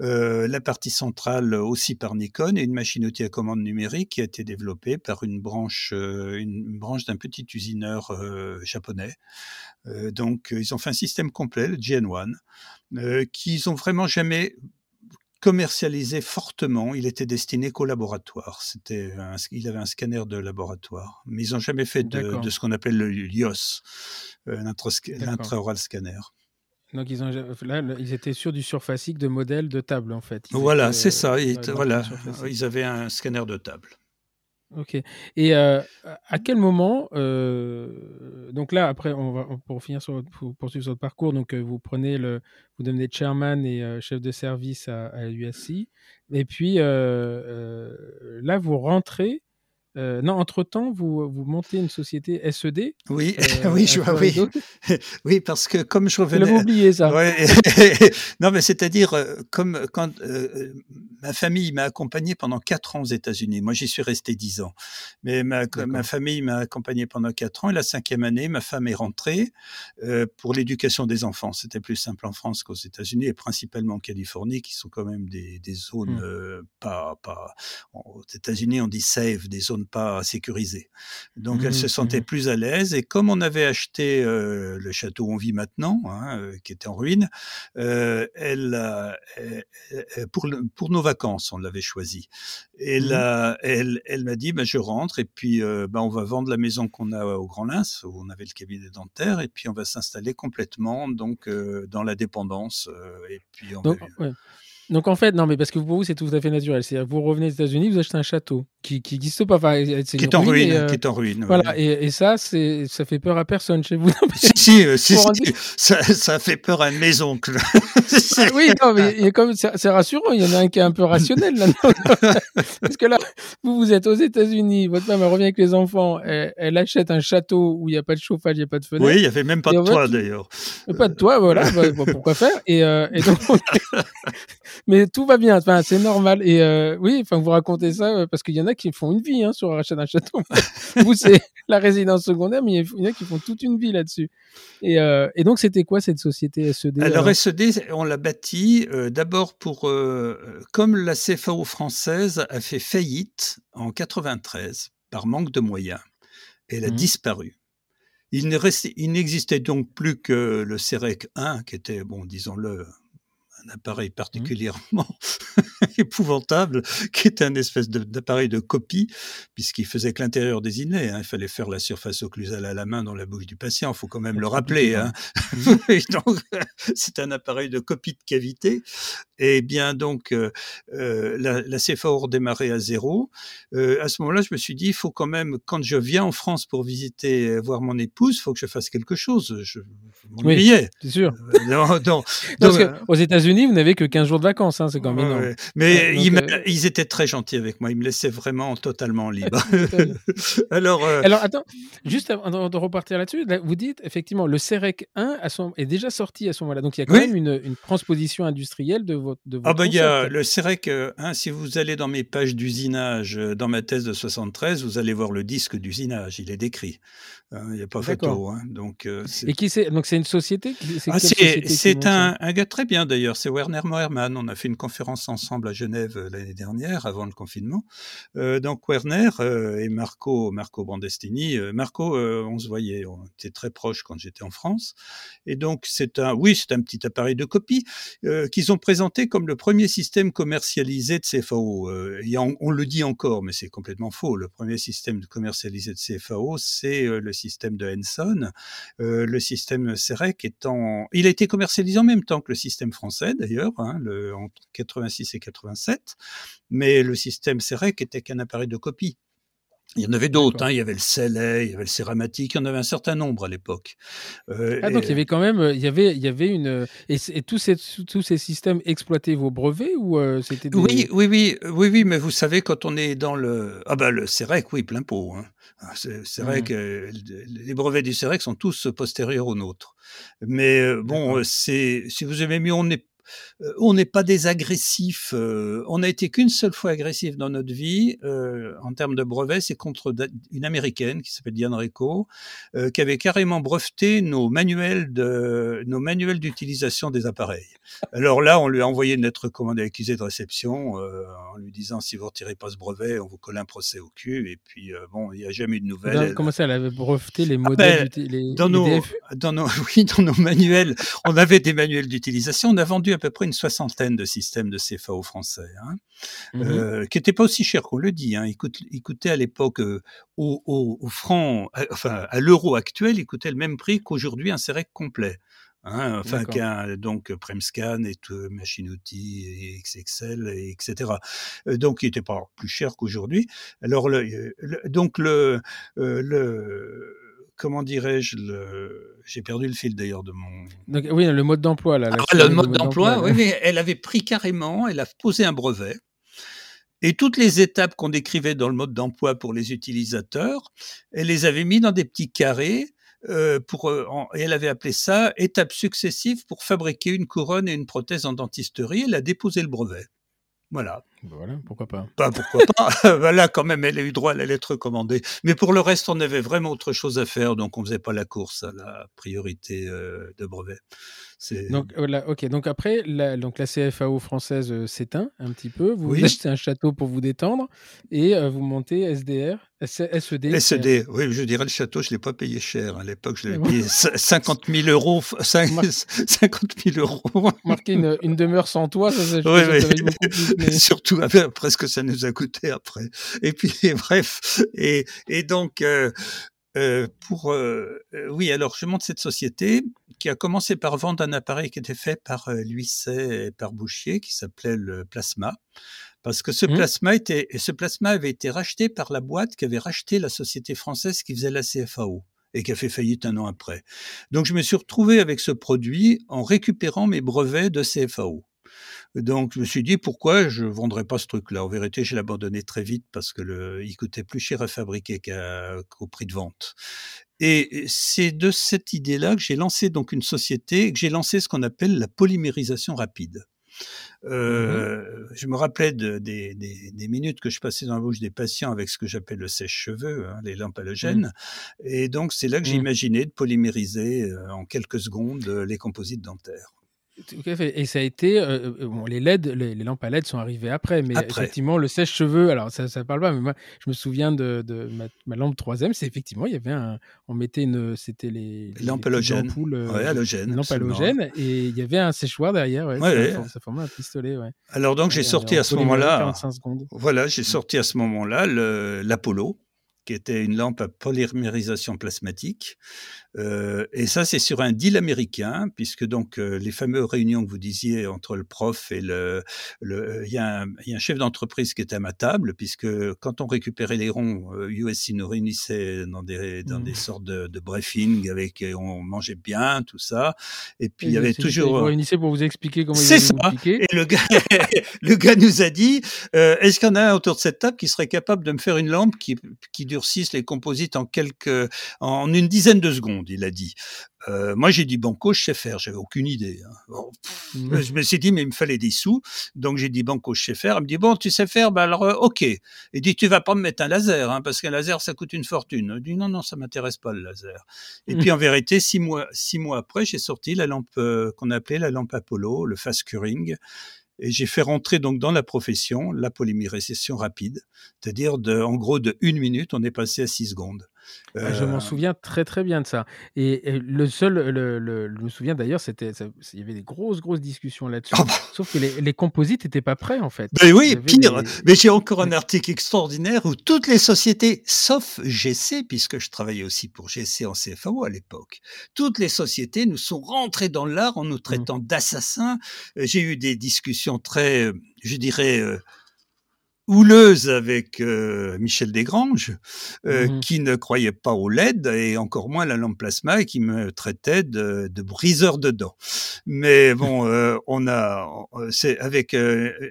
Speaker 2: Euh, la partie centrale aussi par Nikon et une machine outil à commande numérique qui a été développée par une branche, euh, une branche d'un petit usineur euh, japonais. donc, ils ont fait un système complet, le GN1, qu'ils ont vraiment jamais commercialisé fortement. Il était destiné qu'au laboratoire. C'était, il avait un scanner de laboratoire, mais ils n'ont jamais fait de, de, ce qu'on appelle le LIOS, l'intraoral scanner.
Speaker 1: Donc ils ont là, ils étaient sur du surfacique de modèle de table en fait.
Speaker 2: voilà, c'est ça. Ils, voilà, ils avaient un scanner de table.
Speaker 1: Ok. Et euh, à quel moment, euh, donc là après, on va pour finir sur pour poursuivre votre parcours, donc euh, vous prenez le, vous devenez chairman et chef de service à, à l'USI, et puis là vous rentrez euh, non, entre-temps, vous, vous montez une société SED.
Speaker 2: Oui, euh, oui, je vois, oui. oui, parce que comme je revenais.
Speaker 1: Vous oublié ça.
Speaker 2: non, mais c'est-à-dire, euh, comme quand ma famille m'a accompagné pendant quatre ans aux États-Unis. Moi, j'y suis resté dix ans. Mais ma, ma famille m'a accompagné pendant quatre ans. Et la cinquième année, ma femme est rentrée pour l'éducation des enfants. C'était plus simple en France qu'aux États-Unis et principalement en Californie, qui sont quand même des, des zones mmh. pas, pas. Aux États-Unis, on dit safe, des zones pas sécurisé. Donc elle se mmh, sentait mmh. plus à l'aise. Et comme on avait acheté euh, le château où on vit maintenant, hein, euh, qui était en ruine, euh, elle, pour, pour nos vacances, on l'avait choisi. Et mmh. elle, elle m'a dit, bah, je rentre et puis bah, on va vendre la maison qu'on a au Grand Lins, où on avait le cabinet dentaire, et puis on va s'installer complètement donc dans la dépendance. et puis on
Speaker 1: donc en fait, non, mais parce que pour vous, c'est tout à fait naturel. C'est-à-dire vous revenez aux États-Unis, vous achetez un château qui n'existe pas. Enfin,
Speaker 2: qui est en ruine. Euh, qui est en ruine.
Speaker 1: Voilà, et, et, ça, c'est, ça fait peur à personne chez vous.
Speaker 2: si, si, euh, si, ça, ça, fait peur à mes oncles.
Speaker 1: Ah oui, non, mais c'est, rassurant. Il y en a un qui est un peu rationnel là. parce que là, vous, vous êtes aux États-Unis, votre femme elle revient avec les enfants, elle, achète un château où il n'y a pas de chauffage, il n'y a pas de fenêtre.
Speaker 2: Oui, il n'y avait même pas de toit d'ailleurs.
Speaker 1: Pas de toit, voilà. Bah, pourquoi faire? Et, euh, et donc, mais tout va bien. Enfin, c'est normal. Et euh, oui, enfin, vous racontez ça euh, parce qu'il y en a qui font une vie hein, sur rachat d'un château. vous, c'est la résidence secondaire, mais il y en a qui font toute une vie là-dessus. Et, euh, et, donc, c'était quoi cette société SED
Speaker 2: Alors, SED, on l'a bâti d'abord pour, comme la CFAO française a fait faillite en 93 par manque de moyens, elle a mmh. disparu. Il n'existait donc plus que le CEREC 1, qui était, bon, disons-le, un appareil mmh. particulièrement épouvantable, qui est un espèce d'appareil de, copie, puisqu'il faisait que l'intérieur désignait. Hein. Il fallait faire la surface occlusale à la main dans la bouche du patient, il faut quand même le rappeler. Hein. donc, c'est un appareil de copie de cavité. Et bien donc, euh, euh, la, la CFA redémarrait à zéro. Euh, à ce moment-là, je me suis dit, il faut quand même, quand je viens en France pour visiter, voir mon épouse, il faut que je fasse quelque chose. Je m'ennuyais.
Speaker 1: Oui, c'est sûr. non, Parce qu'aux États-Unis, vous n'avez que 15 jours de vacances, hein, c'est quand même
Speaker 2: Mais ils, étaient très gentils avec moi. Ils me laissaient vraiment totalement libre.
Speaker 1: Alors, Alors, attends, juste avant de repartir là-dessus, vous dites effectivement, le CEREC 1 est déjà sorti à ce moment-là. Donc, il y a quand même une, une transposition industrielle de votre
Speaker 2: ah bah il y a le CEREC, hein, si vous allez dans mes pages d'usinage, euh, dans ma thèse de 73, vous allez voir le disque d'usinage, il est décrit. Hein, il n'y a pas photo. Hein, donc,
Speaker 1: euh, Et qui c'est? Donc c'est une société
Speaker 2: C'est ah, un, un, gars très bien d'ailleurs, c'est Werner Moermann. On a fait une conférence ensemble à Genève euh, l'année dernière, avant le confinement. donc Werner et Marco, Marco Brandestini. Marco, on se voyait, on était très proches quand j'étais en France. Et donc c'est un, oui, c'est un petit appareil de copie qu'ils ont présenté comme le premier système commercialisé de CFAO. Euh, on, le dit encore, mais c'est complètement faux. Le premier système commercialisé de CFAO, c'est euh, le système de Henson. Euh, le système CEREC étant... Il a été commercialisé en même temps que le système français, d'ailleurs, hein, entre 86 et 87, mais le système CEREC était qu'un appareil de copie. Il y en avait d'autres, hein. il y avait le Cellet, il y avait le Céramatique, il y en avait un certain nombre à l'époque.
Speaker 1: Euh, ah, donc il y avait quand même, euh, il y avait, il y avait une. Et, tous, ces, tous ces systèmes exploitaient vos brevets ou euh, c'était
Speaker 2: Oui, oui, oui, oui, oui, mais vous savez, quand on est dans le. Ah, bah, le CEREC, oui, plein pot. Hein. Ah, c'est vrai mmh. que les brevets du CEREC sont tous postérieurs aux nôtres. Mais bon, c'est si vous aimez mieux, on est euh, on n'est pas des agressifs. Euh, on n'a été qu'une seule fois agressif dans notre vie euh, en termes de brevets, c'est contre une américaine qui s'appelle Diane Rico, qui avait carrément breveté nos manuels de nos manuels d'utilisation des appareils. Alors là, on lui a envoyé une lettre commandée accusée de réception en lui disant si vous retirez pas ce brevet, on vous colle un procès au cul. Et puis bon, il n'y a jamais eu de nouvelles.
Speaker 1: comment ça, elle avait breveté les ah modèles
Speaker 2: dans, nos, dans nos oui, dans nos manuels, on avait des manuels d'utilisation. On a vendu peu près une soixantaine de systèmes de CFAO français, hein, mmh euh, qui n'étaient pas aussi chers qu'on le dit. Hein. Ils, coûtaient à l'époque euh, au, franc, enfin à l'euro actuel, ils coûtaient le même prix qu'aujourd'hui un CEREC complet. Hein, enfin qu'un donc Premscan et tout, machine outil et XXL et etc. Euh, donc il n'était pas plus cher qu'aujourd'hui. Alors le, donc le, le comment dirais-je, j'ai perdu le fil d'ailleurs de mon.
Speaker 1: oui, le mode d'emploi là.
Speaker 2: Ah, le mode, d'emploi, oui, mais elle avait pris carrément, elle a posé un brevet. Et toutes les étapes qu'on décrivait dans le mode d'emploi pour les utilisateurs, elle les avait mis dans des petits carrés. Euh, pour, euh, et elle avait appelé ça étapes successives pour fabriquer une couronne et une prothèse en dentisterie. Elle a déposé le brevet. Voilà.
Speaker 1: Bah voilà, pourquoi pas
Speaker 2: Pas pourquoi pas. Bah là, quand même, elle a eu droit à la lettre commandée. Mais pour le reste, on avait vraiment autre chose à faire, donc on faisait pas la course à la priorité euh, de brevet.
Speaker 1: Donc, voilà, ok. Donc après, la, donc la CFAO française euh, s'éteint un petit peu. Vous achetez un château pour vous détendre et euh, vous montez SDR, SED.
Speaker 2: SED, oui, je dirais le château, je ne l'ai pas payé cher. À l'époque, je l'avais payé 50 000 euros. 50 000 euros.
Speaker 1: Marquer une, une, demeure sans toi, ça, ça,
Speaker 2: oui, oui. Surtout après ce que ça nous a coûté après. Et puis, bref. Et, et donc, euh, euh, pour euh, oui, alors je monte cette société qui a commencé par vendre un appareil qui était fait par Luisset et par Bouchier, qui s'appelait le Plasma, parce que ce mmh. plasma était, ce plasma avait été racheté par la boîte qui avait racheté la société française qui faisait la CFAO et qui a fait faillite un an après. Donc je me suis retrouvé avec ce produit en récupérant mes brevets de CFAO. Donc, je me suis dit, pourquoi je vendrais pas ce truc-là? En vérité, je l'ai abandonné très vite parce que le, il coûtait plus cher à fabriquer qu'au prix de vente. Et c'est de cette idée-là que j'ai lancé donc une société, que j'ai lancé ce qu'on appelle la polymérisation rapide. Mmh Je me rappelais de, des, des, des, minutes que je passais dans la bouche des patients avec ce que j'appelle le sèche-cheveux, hein, les lampes halogènes. Mmh. Et donc, c'est là que j'ai mmh. imaginé de polymériser euh, en quelques secondes les composites dentaires.
Speaker 1: Et ça a été. Euh, euh, bon, les LED, les, lampes à LED sont arrivées après, mais effectivement, le sèche-cheveux, alors ça ne parle pas, mais moi, je me souviens de, de ma, lampe 3 c'est effectivement, il y avait un. On mettait une. C'était les.
Speaker 2: Lampes halogènes.
Speaker 1: Euh,
Speaker 2: ouais, halogènes.
Speaker 1: Lampe halogène, et il y avait un séchoir derrière, ouais, ça, formait un pistolet, ouais.
Speaker 2: Alors, donc, j'ai sorti à ce moment-là. Voilà, j'ai sorti à ce moment-là l'Apollo qui était une lampe à polymérisation plasmatique. Euh, et ça, c'est sur un deal américain, puisque donc euh, les fameuses réunions que vous disiez entre le prof et le, le il y, a un chef d'entreprise qui était à ma table, puisque quand on récupérait les ronds, USC euh, nous réunissait dans des dans des mmh. sortes de, de briefing avec, on mangeait bien, tout ça. Et puis il y avait toujours.
Speaker 1: Vous réunissez pour vous expliquer comment.
Speaker 2: C'est ça. Et le gars, le gars nous a dit, est-ce qu'il y en a un autour de cette table qui serait capable de me faire une lampe qui qui durcisse les composites en quelques, en une dizaine de secondes? Il a dit. Euh, moi, j'ai dit Banco, je sais faire? J'avais aucune idée. Hein. Mmh. Je me suis dit, mais il me fallait des sous. Donc, j'ai dit Banco, je sais faire? Il me dit, bon, tu sais faire, bah alors, euh, ok. Il dit, tu vas pas me mettre un laser, hein, parce qu'un laser, ça coûte une fortune. Je dis, non, non, ça m'intéresse pas le laser. Et mmh. puis, en vérité, six mois, six mois après, j'ai sorti la lampe euh, qu'on appelait la lampe Apollo, le fast curing. Et j'ai fait rentrer donc dans la profession la polymérisation rapide, c'est-à-dire de, en gros, de une minute, on est passé à six secondes.
Speaker 1: Ah, je m'en euh, souviens très très bien de ça. Et, le seul, le, je me souviens d'ailleurs, c'était, il y avait des grosses grosses discussions là-dessus. Ah bah. Sauf que les, composites n'étaient pas prêts en fait.
Speaker 2: Ben oui, pire. Mais j'ai encore un article extraordinaire où toutes les sociétés, sauf GC, puisque je travaillais aussi pour GC en CFAO à l'époque, toutes les sociétés nous sont rentrées dans l'art en nous mmh. traitant d'assassins. Euh, j'ai eu des discussions très, euh, je dirais houleuse avec euh, Michel Desgranges, euh, mmh qui ne croyait pas au LED et encore moins la lampe plasma et qui me traitait de, de briseur de dents. Mais bon, euh, on a, c'est avec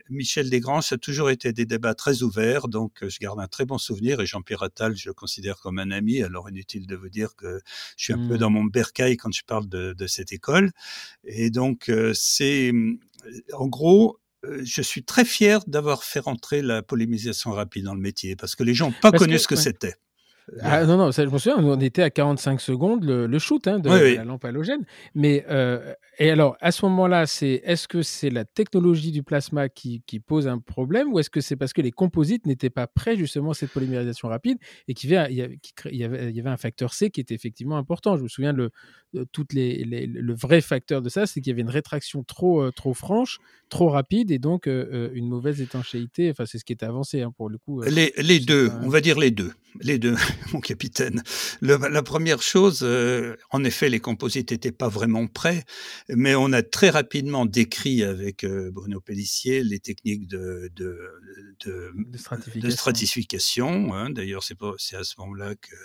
Speaker 2: Michel Desgranges, ça a toujours été des débats très ouverts, donc je garde un très bon souvenir et Jean-Pierre Attal, je le considère comme un ami. Alors inutile de vous dire que je suis un peu mmh. dans mon bercail quand je parle de, de cette école. Et donc c'est, en gros, euh, je suis très fier d'avoir fait rentrer la polémisation rapide dans le métier parce que les gens n'ont pas connu ce que c'était.
Speaker 1: Ah, non, non, ça, je me souviens, on était à 45 secondes le, shoot hein, de, la lampe halogène. Mais, euh, et alors, à ce moment-là, c'est est-ce que c'est la technologie du plasma qui, qui pose un problème ou est-ce que c'est parce que les composites n'étaient pas prêts justement à cette polymérisation rapide et qu'il y, avait, il y, avait, un facteur C qui était effectivement important Je me souviens, le, toutes les, le vrai facteur de ça, c'est qu'il y avait une rétraction trop, euh, trop franche, trop rapide et donc euh, une mauvaise étanchéité. Enfin, c'est ce qui était avancé hein, pour le coup.
Speaker 2: les, les deux, on va dire les deux. Les deux. mon capitaine. la première chose, euh, en effet, les composites n'étaient pas vraiment prêts, mais on a très rapidement décrit avec euh, Bruno Pellissier les techniques de, de, de, stratification. Hein. D'ailleurs, c'est à ce moment-là que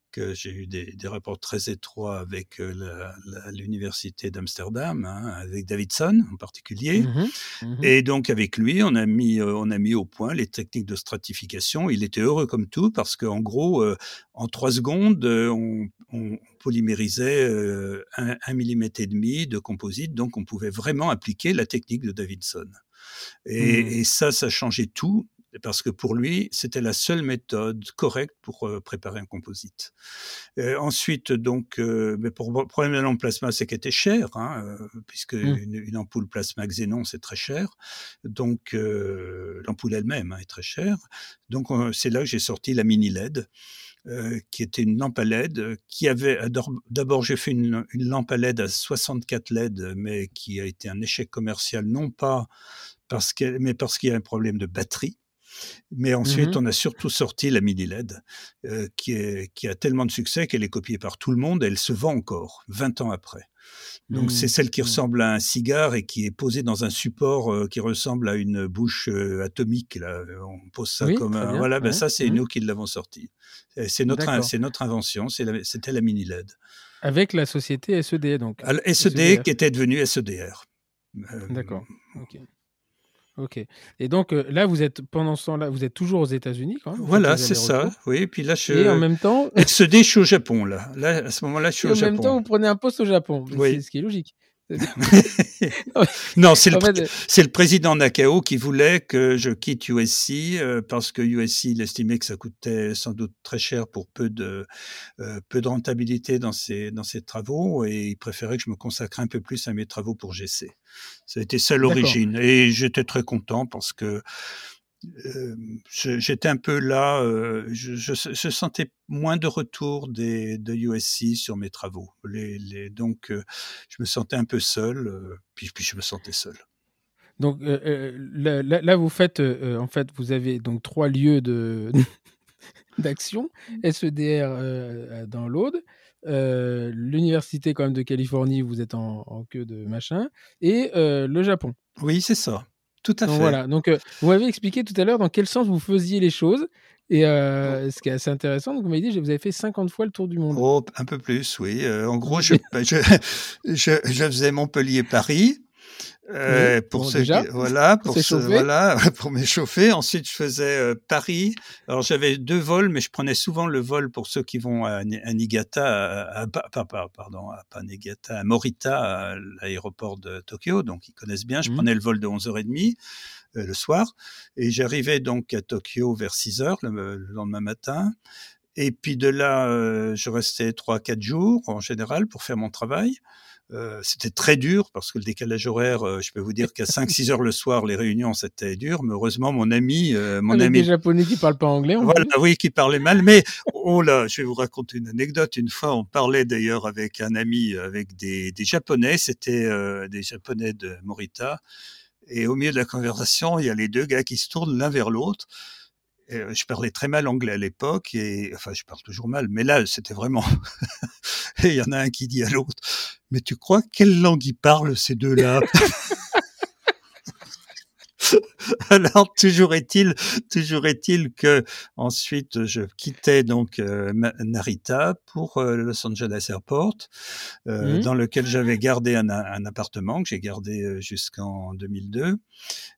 Speaker 2: que j'ai eu des, des, rapports très étroits avec euh, l'université d'Amsterdam, hein, avec Davidson en particulier. Mmh mmh Et donc avec lui, on a mis euh, on a mis au point les techniques de stratification. Il était heureux comme tout parce qu'en gros, euh, en trois secondes, on, on polymérisait un, un, millimètre et demi de composite, donc on pouvait vraiment appliquer la technique de Davidson. Et, mmh. et, ça, ça changeait tout parce que pour lui, c'était la seule méthode correcte pour euh, préparer un composite. Euh, ensuite, donc, euh, mais pour le problème de lampe plasma, c'est qu'elle était chère, hein, puisque mmh. une, ampoule plasma xénon, c'est très cher. Donc, l'ampoule elle-même hein, est très chère. Donc, c'est là que j'ai sorti la mini LED. qui était une lampe à LED, qui avait d'abord j'ai fait une, une, lampe à LED à 64 LED, mais qui a été un échec commercial, non pas parce que, mais parce qu'il y a un problème de batterie. Mais ensuite, mmh on a surtout sorti la mini LED, euh, qui, est, qui a tellement de succès qu'elle est copiée par tout le monde et elle se vend encore, 20 ans après. Donc c'est mmh. celle qui mmh. ressemble à un cigare et qui est posée dans un support euh, qui ressemble à une bouche euh, atomique. Là. On pose ça comme un... Voilà, ben ça c'est nous qui l'avons sorti. C'est notre, c'est notre invention, c'était la mini LED.
Speaker 1: Avec la société SED donc.
Speaker 2: SED, e qui était devenue SEDR.
Speaker 1: D'accord. ok. Ok. Et donc euh, là, vous êtes pendant ce temps-là, vous êtes toujours aux États-Unis quand même.
Speaker 2: Voilà, c'est ça. Oui. Et puis là, je.
Speaker 1: Et en même temps.
Speaker 2: Se je suis au Japon là. Là, à ce moment-là, je suis au Japon.
Speaker 1: En même temps, vous prenez un poste au Japon. Oui. C'est ce qui est logique.
Speaker 2: Non, c'est le, le, président Nakao qui voulait que je quitte USC euh, parce que USC il estimait que ça coûtait sans doute très cher pour peu de euh, peu de rentabilité dans ses dans ses travaux et il préférait que je me consacre un peu plus à mes travaux pour GC. Ça a été ça l'origine et j'étais très content parce que euh, j'étais un peu là, euh, je, je, je, sentais moins de retour des, de USC sur mes travaux. Les, les, donc, euh, je me sentais un peu seul, puis, puis je me sentais seul.
Speaker 1: Donc là, là, vous faites, en fait, vous avez donc trois lieux de d'action. SEDR dans l'Aude, l'université quand même de Californie, vous êtes en, en queue de machin, et le Japon.
Speaker 2: Oui, c'est ça. Tout à
Speaker 1: donc,
Speaker 2: fait.
Speaker 1: Voilà. Donc, euh, vous m'avez expliqué tout à l'heure dans quel sens vous faisiez les choses. Et euh, ce qui est assez intéressant, donc vous m'avez dit, vous avez fait 50 fois le tour du monde.
Speaker 2: Oh, un peu plus, oui. Euh, en gros, je, je, je, je faisais Montpellier-Paris. Euh, pour ce voilà, pour, pour voilà, pour m'échauffer. Ensuite, je faisais euh, Paris. Alors, j'avais deux vols, mais je prenais souvent le vol pour ceux qui vont à, à Niigata, à, à, pardon, à, pas Niigata, à Morita, à l'aéroport de Tokyo. Donc, ils connaissent bien. Je mmh. prenais le vol de 11h30 euh, le soir. Et j'arrivais donc à Tokyo vers 6h le, le lendemain matin. Et puis de là, euh, je restais trois, quatre jours en général pour faire mon travail. Euh, c'était très dur parce que le décalage horaire, euh, je peux vous dire qu'à 5-6 heures le soir, les réunions, c'était dur. Mais heureusement, mon ami, euh, mon
Speaker 1: Avec
Speaker 2: ami,
Speaker 1: des Japonais qui parlent pas anglais.
Speaker 2: Voilà, oui, qui parlaient mal. Mais oh là, je vais vous raconter une anecdote. Une fois, on parlait d'ailleurs avec un ami, avec des, des Japonais. C'était des Japonais de Morita. Et au milieu de la conversation, il y a les deux gars qui se tournent l'un vers l'autre. Je parlais très mal anglais à l'époque et enfin je parle toujours mal, mais là c'était vraiment. et il y en a un qui dit à l'autre mais tu crois quelle langue ils parlent ces deux-là? Alors toujours est-il, toujours est-il que ensuite je quittais donc euh, Narita pour euh, Los Angeles Airport, euh, mmh. dans lequel j'avais gardé un, un, appartement que j'ai gardé euh, jusqu'en 2002.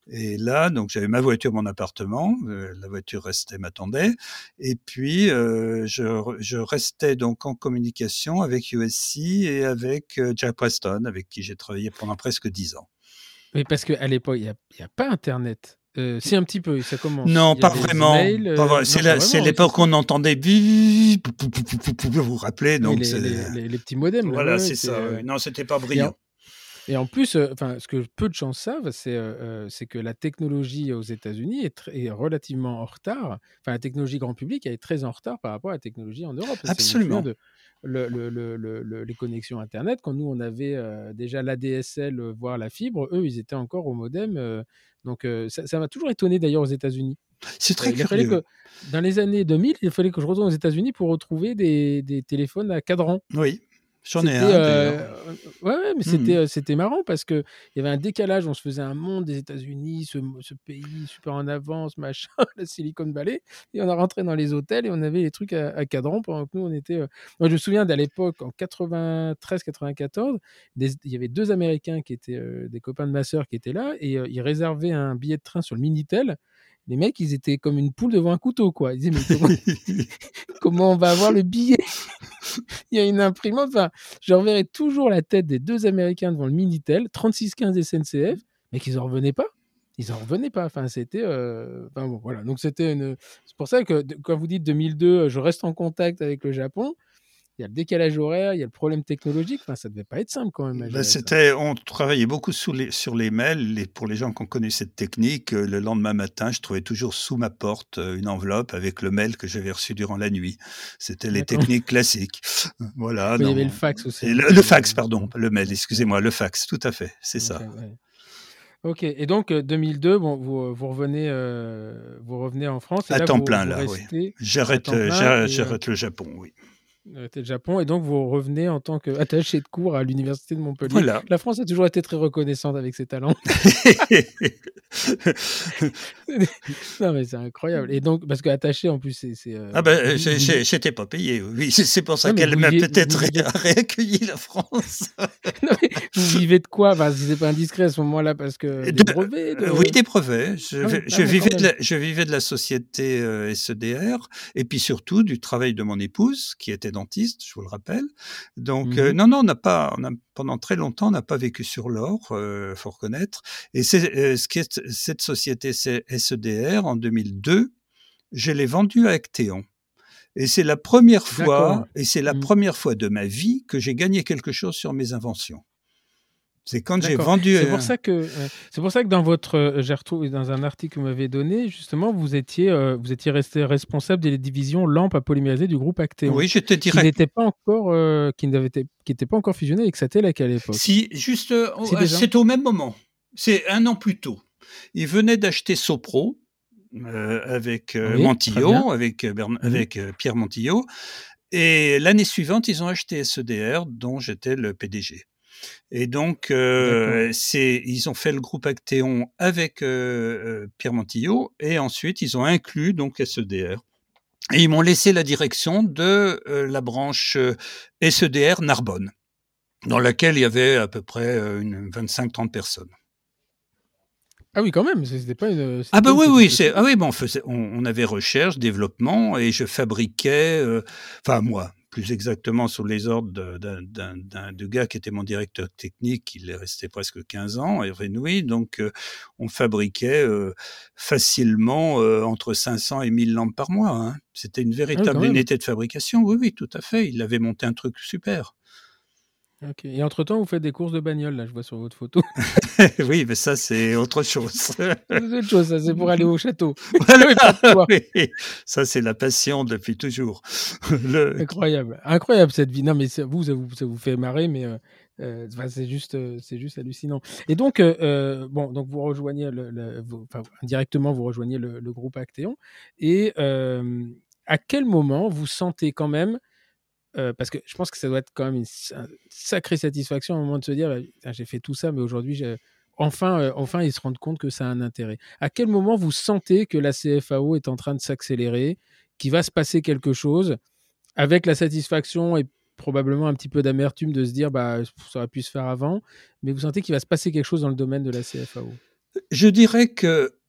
Speaker 2: Et là, donc j'avais ma voiture, mon appartement, euh, la voiture restait, m'attendait, et puis je, je, restais donc en communication avec USC et avec Jack Preston, avec qui j'ai travaillé pendant presque dix ans.
Speaker 1: Oui, parce qu'à l'époque, il n'y a, a, pas Internet. Euh, si un petit peu, ça commence.
Speaker 2: Non, pas vraiment. Euh, c'est l'époque où on entendait vous vous rappelez donc
Speaker 1: les, les, les, petits modems.
Speaker 2: Voilà, c'est ça. Euh... Non, c'était pas brillant.
Speaker 1: Et en, plus, euh, ce que peu de gens savent, c'est euh, que la technologie aux États-Unis est, est, relativement en retard. Enfin, la technologie grand public est très en retard par rapport à la technologie en Europe.
Speaker 2: Absolument.
Speaker 1: De, le, le, le, les connexions Internet, quand nous, on avait euh, déjà l'ADSL, voire la fibre, eux, ils étaient encore au modem. donc, ça m'a toujours étonné d'ailleurs aux États-Unis.
Speaker 2: C'est très
Speaker 1: il
Speaker 2: curieux.
Speaker 1: Que, dans les années 2000, il fallait que je retourne aux États-Unis pour retrouver des, des, téléphones à cadran.
Speaker 2: Oui. J'en ai un.
Speaker 1: Euh, ouais, ouais, mais c'était, mmh. c'était marrant parce qu'il y avait un décalage. On se faisait un monde des États-Unis, ce, ce, pays super en avance, machin, la Silicon Valley. Et on a rentré dans les hôtels et on avait les trucs à, à cadran pendant que nous, on était. Moi, je me souviens d'à l'époque, en 93-94, il y avait deux Américains qui étaient des copains de ma sœur qui étaient là et ils réservaient un billet de train sur le Minitel les mecs, ils étaient comme une poule devant un couteau, quoi. Ils disaient, mais comment, on va avoir le billet? Il y a une imprimante. Enfin, je reverrai toujours la tête des deux Américains devant le Minitel, 3615 SNCF, mais qu'ils en revenaient pas. Ils en revenaient pas. Enfin, c'était. Euh... Enfin, bon, voilà. Donc, c'était une. C'est pour ça que quand vous dites 2002, je reste en contact avec le Japon il y a le décalage horaire, il y a le problème technologique. Enfin, ça devait pas être simple quand même.
Speaker 2: Ben, c'était, on travaillait beaucoup sous les, sur les mails. Et pour les gens qui ont connu cette technique, euh, le lendemain matin, je trouvais toujours sous ma porte euh, une enveloppe avec le mail que j'avais reçu durant la nuit. C'était les techniques classiques. Voilà.
Speaker 1: il y avait le fax aussi.
Speaker 2: Le, fax, pardon, le mail. Excusez-moi, le fax. Tout à fait, c'est ça.
Speaker 1: Ok, et donc 2002, euh, bon, vous, vous revenez, vous revenez en France.
Speaker 2: à temps plein, là, oui. J'arrête, j'arrête le Japon, oui
Speaker 1: le Japon, et donc vous revenez en tant qu'attaché de cours à l'université de Montpellier. La France a toujours été très reconnaissante avec ses talents. non mais c'est incroyable. Et donc parce qu'attaché en plus c'est.
Speaker 2: Euh, ah ben j'étais pas payé. Oui, c'est pour ça qu'elle m'a peut-être réaccueilli la France.
Speaker 1: non, mais vous vivez de quoi? Enfin, c'est pas indiscret à ce moment-là parce que des brevets.
Speaker 2: Euh, oui des brevets. Je, ah je ah vivais de la, je vivais de la société euh, SEDR et puis surtout du travail de mon épouse qui était dentiste, je vous le rappelle. Donc mmh non, non, on n'a pas, on a, pendant très longtemps, on n'a pas vécu sur l'or, euh, faut reconnaître. Et c'est ce qui est cette société, c'est SEDR en 2002. Je l'ai vendue à Actéon. Et c'est la première fois, et c'est la mmh. première fois de ma vie que j'ai gagné quelque chose sur mes inventions. C'est quand j'ai vendu.
Speaker 1: C'est pour ça que c'est pour ça que dans votre euh, j'ai retrouvé dans un article que vous m'avez donné justement vous étiez euh, vous étiez resté responsable des divisions lampes à polymériser du groupe Actéon.
Speaker 2: Oui, j'étais direct.
Speaker 1: Qui n'était pas encore euh, qui n'était pas encore fusionné avec Satellite à l'époque.
Speaker 2: Si juste c'est au même moment. C'est un an plus tôt. Ils venaient d'acheter Sopro avec Montillot, avec mhm. avec Pierre Montillot. Et l'année suivante, ils ont acheté SEDR, dont j'étais le PDG. Et donc, euh, c'est, ils ont fait le groupe Actéon avec euh, euh, Pierre Montillot et ensuite ils ont inclus donc SEDR. Et ils m'ont laissé la direction de la branche SEDR Narbonne, dans laquelle il y avait à peu près une 25-30 personnes.
Speaker 1: Ah oui, quand même, c'était pas une.
Speaker 2: Ah bah oui, oui, c'est ah oui, bon, on, faisait, on, avait recherche, développement, et je fabriquais, enfin moi, plus exactement sous les ordres d'un gars qui était mon directeur technique, il est resté presque 15 ans, Hervé Nouy, donc euh, on fabriquait euh, facilement euh, entre 500 et 1000 lampes par mois. Hein. C'était une ah véritable unité de fabrication, oui, oui, tout à fait, il avait monté un truc super.
Speaker 1: Et entre-temps, vous faites des courses de bagnole, là, je vois sur votre photo.
Speaker 2: oui, mais ça, c'est autre chose.
Speaker 1: c'est autre chose, ça, c'est pour aller au château.
Speaker 2: Ça, c'est la passion depuis toujours.
Speaker 1: Incroyable. Incroyable, cette vie. Non, mais vous, ça vous, ça vous fait marrer, mais euh, euh, c'est juste, euh, c'est juste hallucinant. Et donc, bon, donc vous rejoignez, le, enfin, indirectement, vous rejoignez le, le groupe Actéon. Et à quel moment vous sentez quand même euh, parce que je pense que ça doit être quand même une, sacrée satisfaction au moment de se dire bah, j'ai fait tout ça, mais aujourd'hui, enfin, euh, enfin, ils se rendent compte que ça a un intérêt. À quel moment vous sentez que la CFAO est en train de s'accélérer, qu'il va se passer quelque chose, avec la satisfaction et probablement un petit peu d'amertume de se dire bah, ça aurait pu se faire avant, mais vous sentez qu'il va se passer quelque chose dans le domaine de la CFAO
Speaker 2: Je dirais que,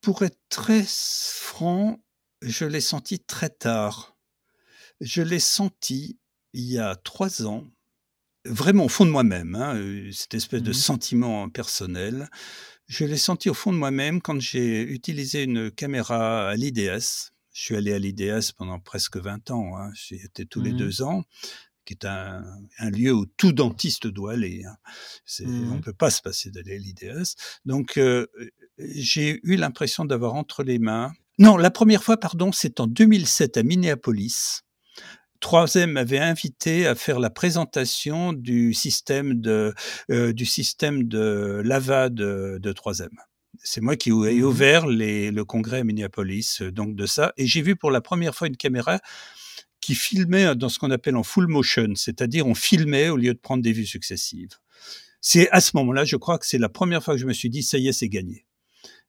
Speaker 2: pour être très franc, je l'ai senti très tard je l'ai senti il y a trois ans, vraiment au fond de moi-même, hein, euh, cette espèce de mmh sentiment personnel. Je l'ai senti au fond de moi-même quand j'ai utilisé une caméra à l'IDS. Je suis allé à l'IDS pendant presque 20 ans, hein, j'y étais tous les mmh deux ans, qui est un, lieu où tout dentiste doit aller. Hein. On ne mmh peut pas se passer d'aller à l'IDS. Donc, euh, j'ai eu l'impression d'avoir entre les mains... Non, la première fois, pardon, c'est en 2007 à Minneapolis Troisième m'avait invité à faire la présentation du système de euh, du système de lava de, de Troisième. C'est moi qui ai mmh ouvert les, le congrès à Minneapolis, euh, donc de ça. Et j'ai vu pour la première fois une caméra qui filmait dans ce qu'on appelle en full motion, c'est-à-dire on filmait au lieu de prendre des vues successives. C'est à ce moment-là, je crois que c'est la première fois que je me suis dit, ça y est, c'est gagné.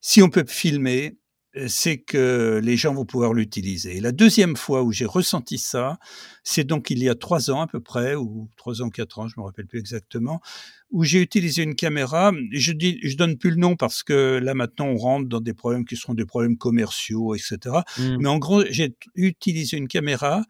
Speaker 2: Si on peut filmer, euh, c'est que les gens vont pouvoir l'utiliser. Et la deuxième fois où j'ai ressenti ça, c'est donc il y a trois ans à peu près, ou trois ans, quatre ans, je me rappelle plus exactement, où j'ai utilisé une caméra. Je dis, je donne plus le nom parce que là maintenant on rentre dans des problèmes qui seront des problèmes commerciaux, etc. Mmh. Mais en gros, j'ai utilisé une caméra.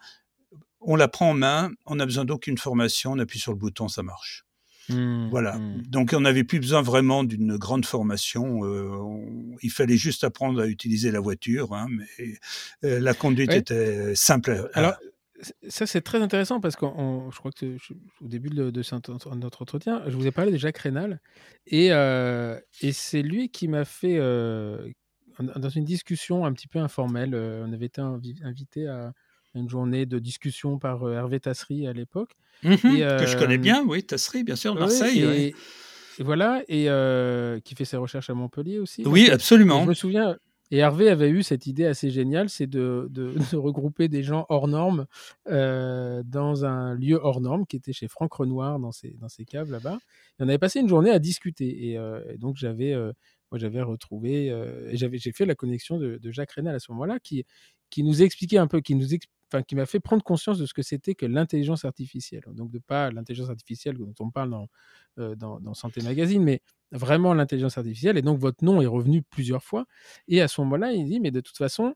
Speaker 2: On la prend en main, on n'a besoin d'aucune formation, on appuie sur le bouton, ça marche. Mmh, voilà. Mmh. Donc on n'avait plus besoin vraiment d'une grande formation. Euh, il fallait juste apprendre à utiliser la voiture, hein, mais euh, la conduite était simple.
Speaker 1: Alors ça c'est très intéressant parce que je crois que au début de, notre entretien, je vous ai parlé de Jacques Rénal et, euh, et c'est lui qui m'a fait dans une discussion un petit peu informelle. on avait été invité à une journée de discussion par Hervé Tasserie à l'époque.
Speaker 2: Mmh que je connais bien, oui, Tasserie, bien sûr, Marseille.
Speaker 1: et, voilà, et qui fait ses recherches à Montpellier aussi.
Speaker 2: Oui, absolument.
Speaker 1: je me souviens, et Hervé avait eu cette idée assez géniale, c'est de, de, regrouper des gens hors normes dans un lieu hors norme qui était chez Franck Renoir dans ses, dans ses caves là-bas. Et on avait passé une journée à discuter. Et, donc j'avais moi j'avais retrouvé et j'avais j'ai fait la connexion de, Jacques Rénal à ce moment-là qui qui nous expliquait un peu, qui nous qui m'a fait prendre conscience de ce que c'était que l'intelligence artificielle. Donc, de pas l'intelligence artificielle dont on parle dans, euh, dans, Santé Magazine, mais vraiment l'intelligence artificielle. Et donc, votre nom est revenu plusieurs fois. Et à ce moment-là, il dit, mais de toute façon,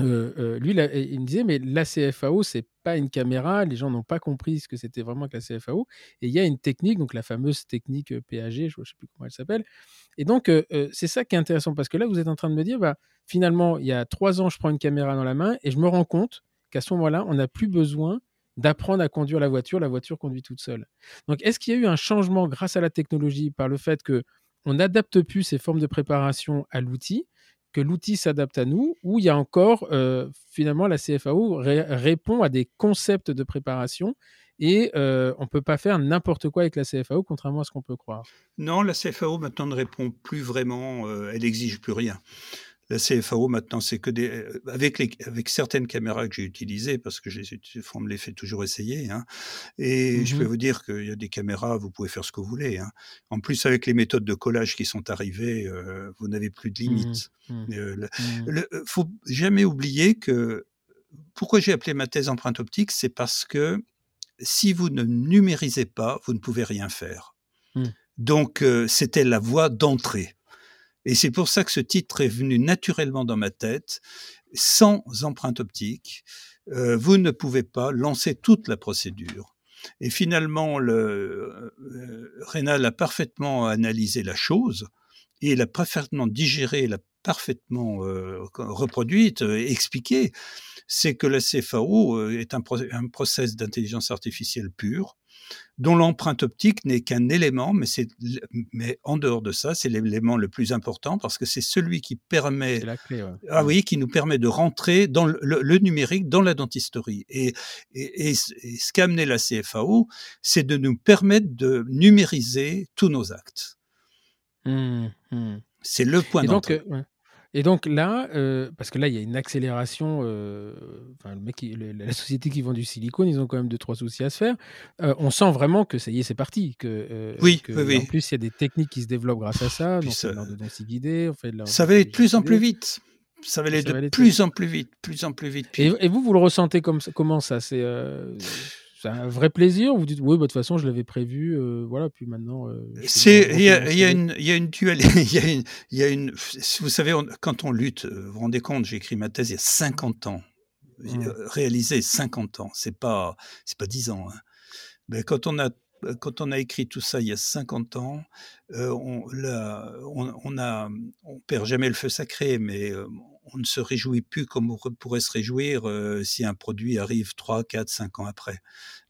Speaker 1: lui, il me disait, mais la CFAO, c'est pas une caméra, les gens n'ont pas compris ce que c'était vraiment que la CFAO. Et il y a une technique, donc la fameuse technique PAG, je ne sais plus comment elle s'appelle. Et donc, c'est ça qui est intéressant, parce que là, vous êtes en train de me dire, bah, finalement, il y a trois ans, je prends une caméra dans la main et je me rends compte qu'à ce moment-là, on n'a plus besoin d'apprendre à conduire la voiture, la voiture conduit toute seule. Donc, est-ce qu'il y a eu un changement grâce à la technologie par le fait que on n'adapte plus ces formes de préparation à l'outil, que l'outil s'adapte à nous, ou il y a encore, euh, finalement, la CFAO répond à des concepts de préparation et euh, on ne peut pas faire n'importe quoi avec la CFAO, contrairement à ce qu'on peut croire.
Speaker 2: Non, la CFAO maintenant ne répond plus vraiment, euh, elle n'exige plus rien. La CFAO maintenant, c'est que des euh, avec les avec certaines caméras que j'ai utilisées parce que je me les fait toujours essayer. Hein, et je peux mmh vous dire qu'il y a des caméras, vous pouvez faire ce que vous voulez. Hein. En plus, avec les méthodes de collage qui sont arrivées, euh, vous n'avez plus de mmh limites. Mmh. Euh, le, faut jamais oublier que pourquoi j'ai appelé ma thèse empreinte optique, c'est parce que si vous ne numérisez pas, vous ne pouvez rien faire. Donc, c'était la voie d'entrée. Et c'est pour ça que ce titre est venu naturellement dans ma tête. Sans empreinte optique, euh, vous ne pouvez pas lancer toute la procédure. Et finalement, le, euh, Rénal a parfaitement analysé la chose et il a parfaitement digéré, l'a parfaitement reproduite, expliqué. C'est que la CFAO est un, un process d'intelligence artificielle pure dont l'empreinte optique n'est qu'un élément, mais, mais en dehors de ça, c'est l'élément le plus important parce que c'est celui qui permet, ah oui, qui nous permet de rentrer dans le, numérique, dans la dentisterie. Et, et, ce qu'a amené la CFAO, c'est de nous permettre de numériser tous nos actes. Mmh, mmh. C'est le point d'entrée.
Speaker 1: Euh, et donc là, euh, parce que là, il y a une accélération. Euh, enfin, le mec, la société qui vend du silicone, ils ont quand même deux trois soucis à se faire. Euh, on sent vraiment que ça y est, c'est parti. Que,
Speaker 2: oui, oui,
Speaker 1: En plus, il y a des techniques qui se développent grâce à ça. Donc, ça, de guidée,
Speaker 2: on fait de ça va aller de plus en plus vite. Ça va aller de plus en plus vite, plus en plus vite.
Speaker 1: Et, et, vous, vous le ressentez comme comment ça C'est c'est un vrai plaisir Vous dites, oui, bah, de toute façon, je l'avais prévu, euh, voilà, puis maintenant.
Speaker 2: Euh, c'est, il y, a une, il y a une il y a une, il y a une, vous savez, quand on lutte, vous vous rendez compte, j'ai écrit ma thèse il y a 50 ans, mmh. réalisé 50 ans, c'est pas, c'est pas 10 ans. Hein. Mais quand on a quand on a écrit tout ça il y a 50 ans, euh, on, là, on, on, a, on perd jamais le feu sacré, mais on ne se réjouit plus comme on pourrait se réjouir euh, si un produit arrive 3, 4, 5 ans après.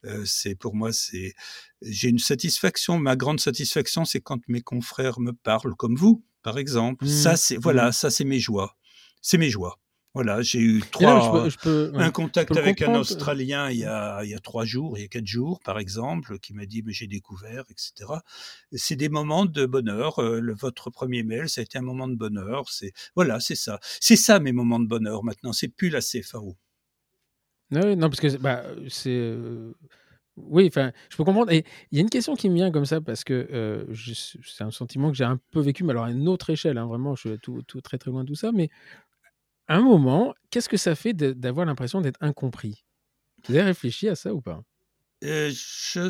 Speaker 2: Euh, c'est pour moi, c'est j'ai une satisfaction. Ma grande satisfaction, c'est quand mes confrères me parlent comme vous, par exemple. ça, mmh. c'est voilà, mmh. ça, c'est mes joies. C'est mes joies. Voilà, j'ai eu trois, un contact avec un Australien il y, a, il y a trois jours, il y a quatre jours, par exemple, qui m'a dit mais j'ai découvert, etc. C'est des moments de bonheur. Euh, le, votre premier mail, ça a été un moment de bonheur. C'est voilà, c'est ça, c'est ça mes moments de bonheur maintenant. C'est plus la CFAO.
Speaker 1: Non, non parce que bah, c'est euh, oui, enfin, je peux comprendre. Et il y a une question qui me vient comme ça parce que euh, c'est un sentiment que j'ai un peu vécu, mais alors à une autre échelle. Hein, vraiment, je suis tout, tout, très très loin de tout ça, mais un moment, qu'est-ce que ça fait d'avoir l'impression d'être incompris? Vous avez réfléchi à ça ou pas?
Speaker 2: Euh, je,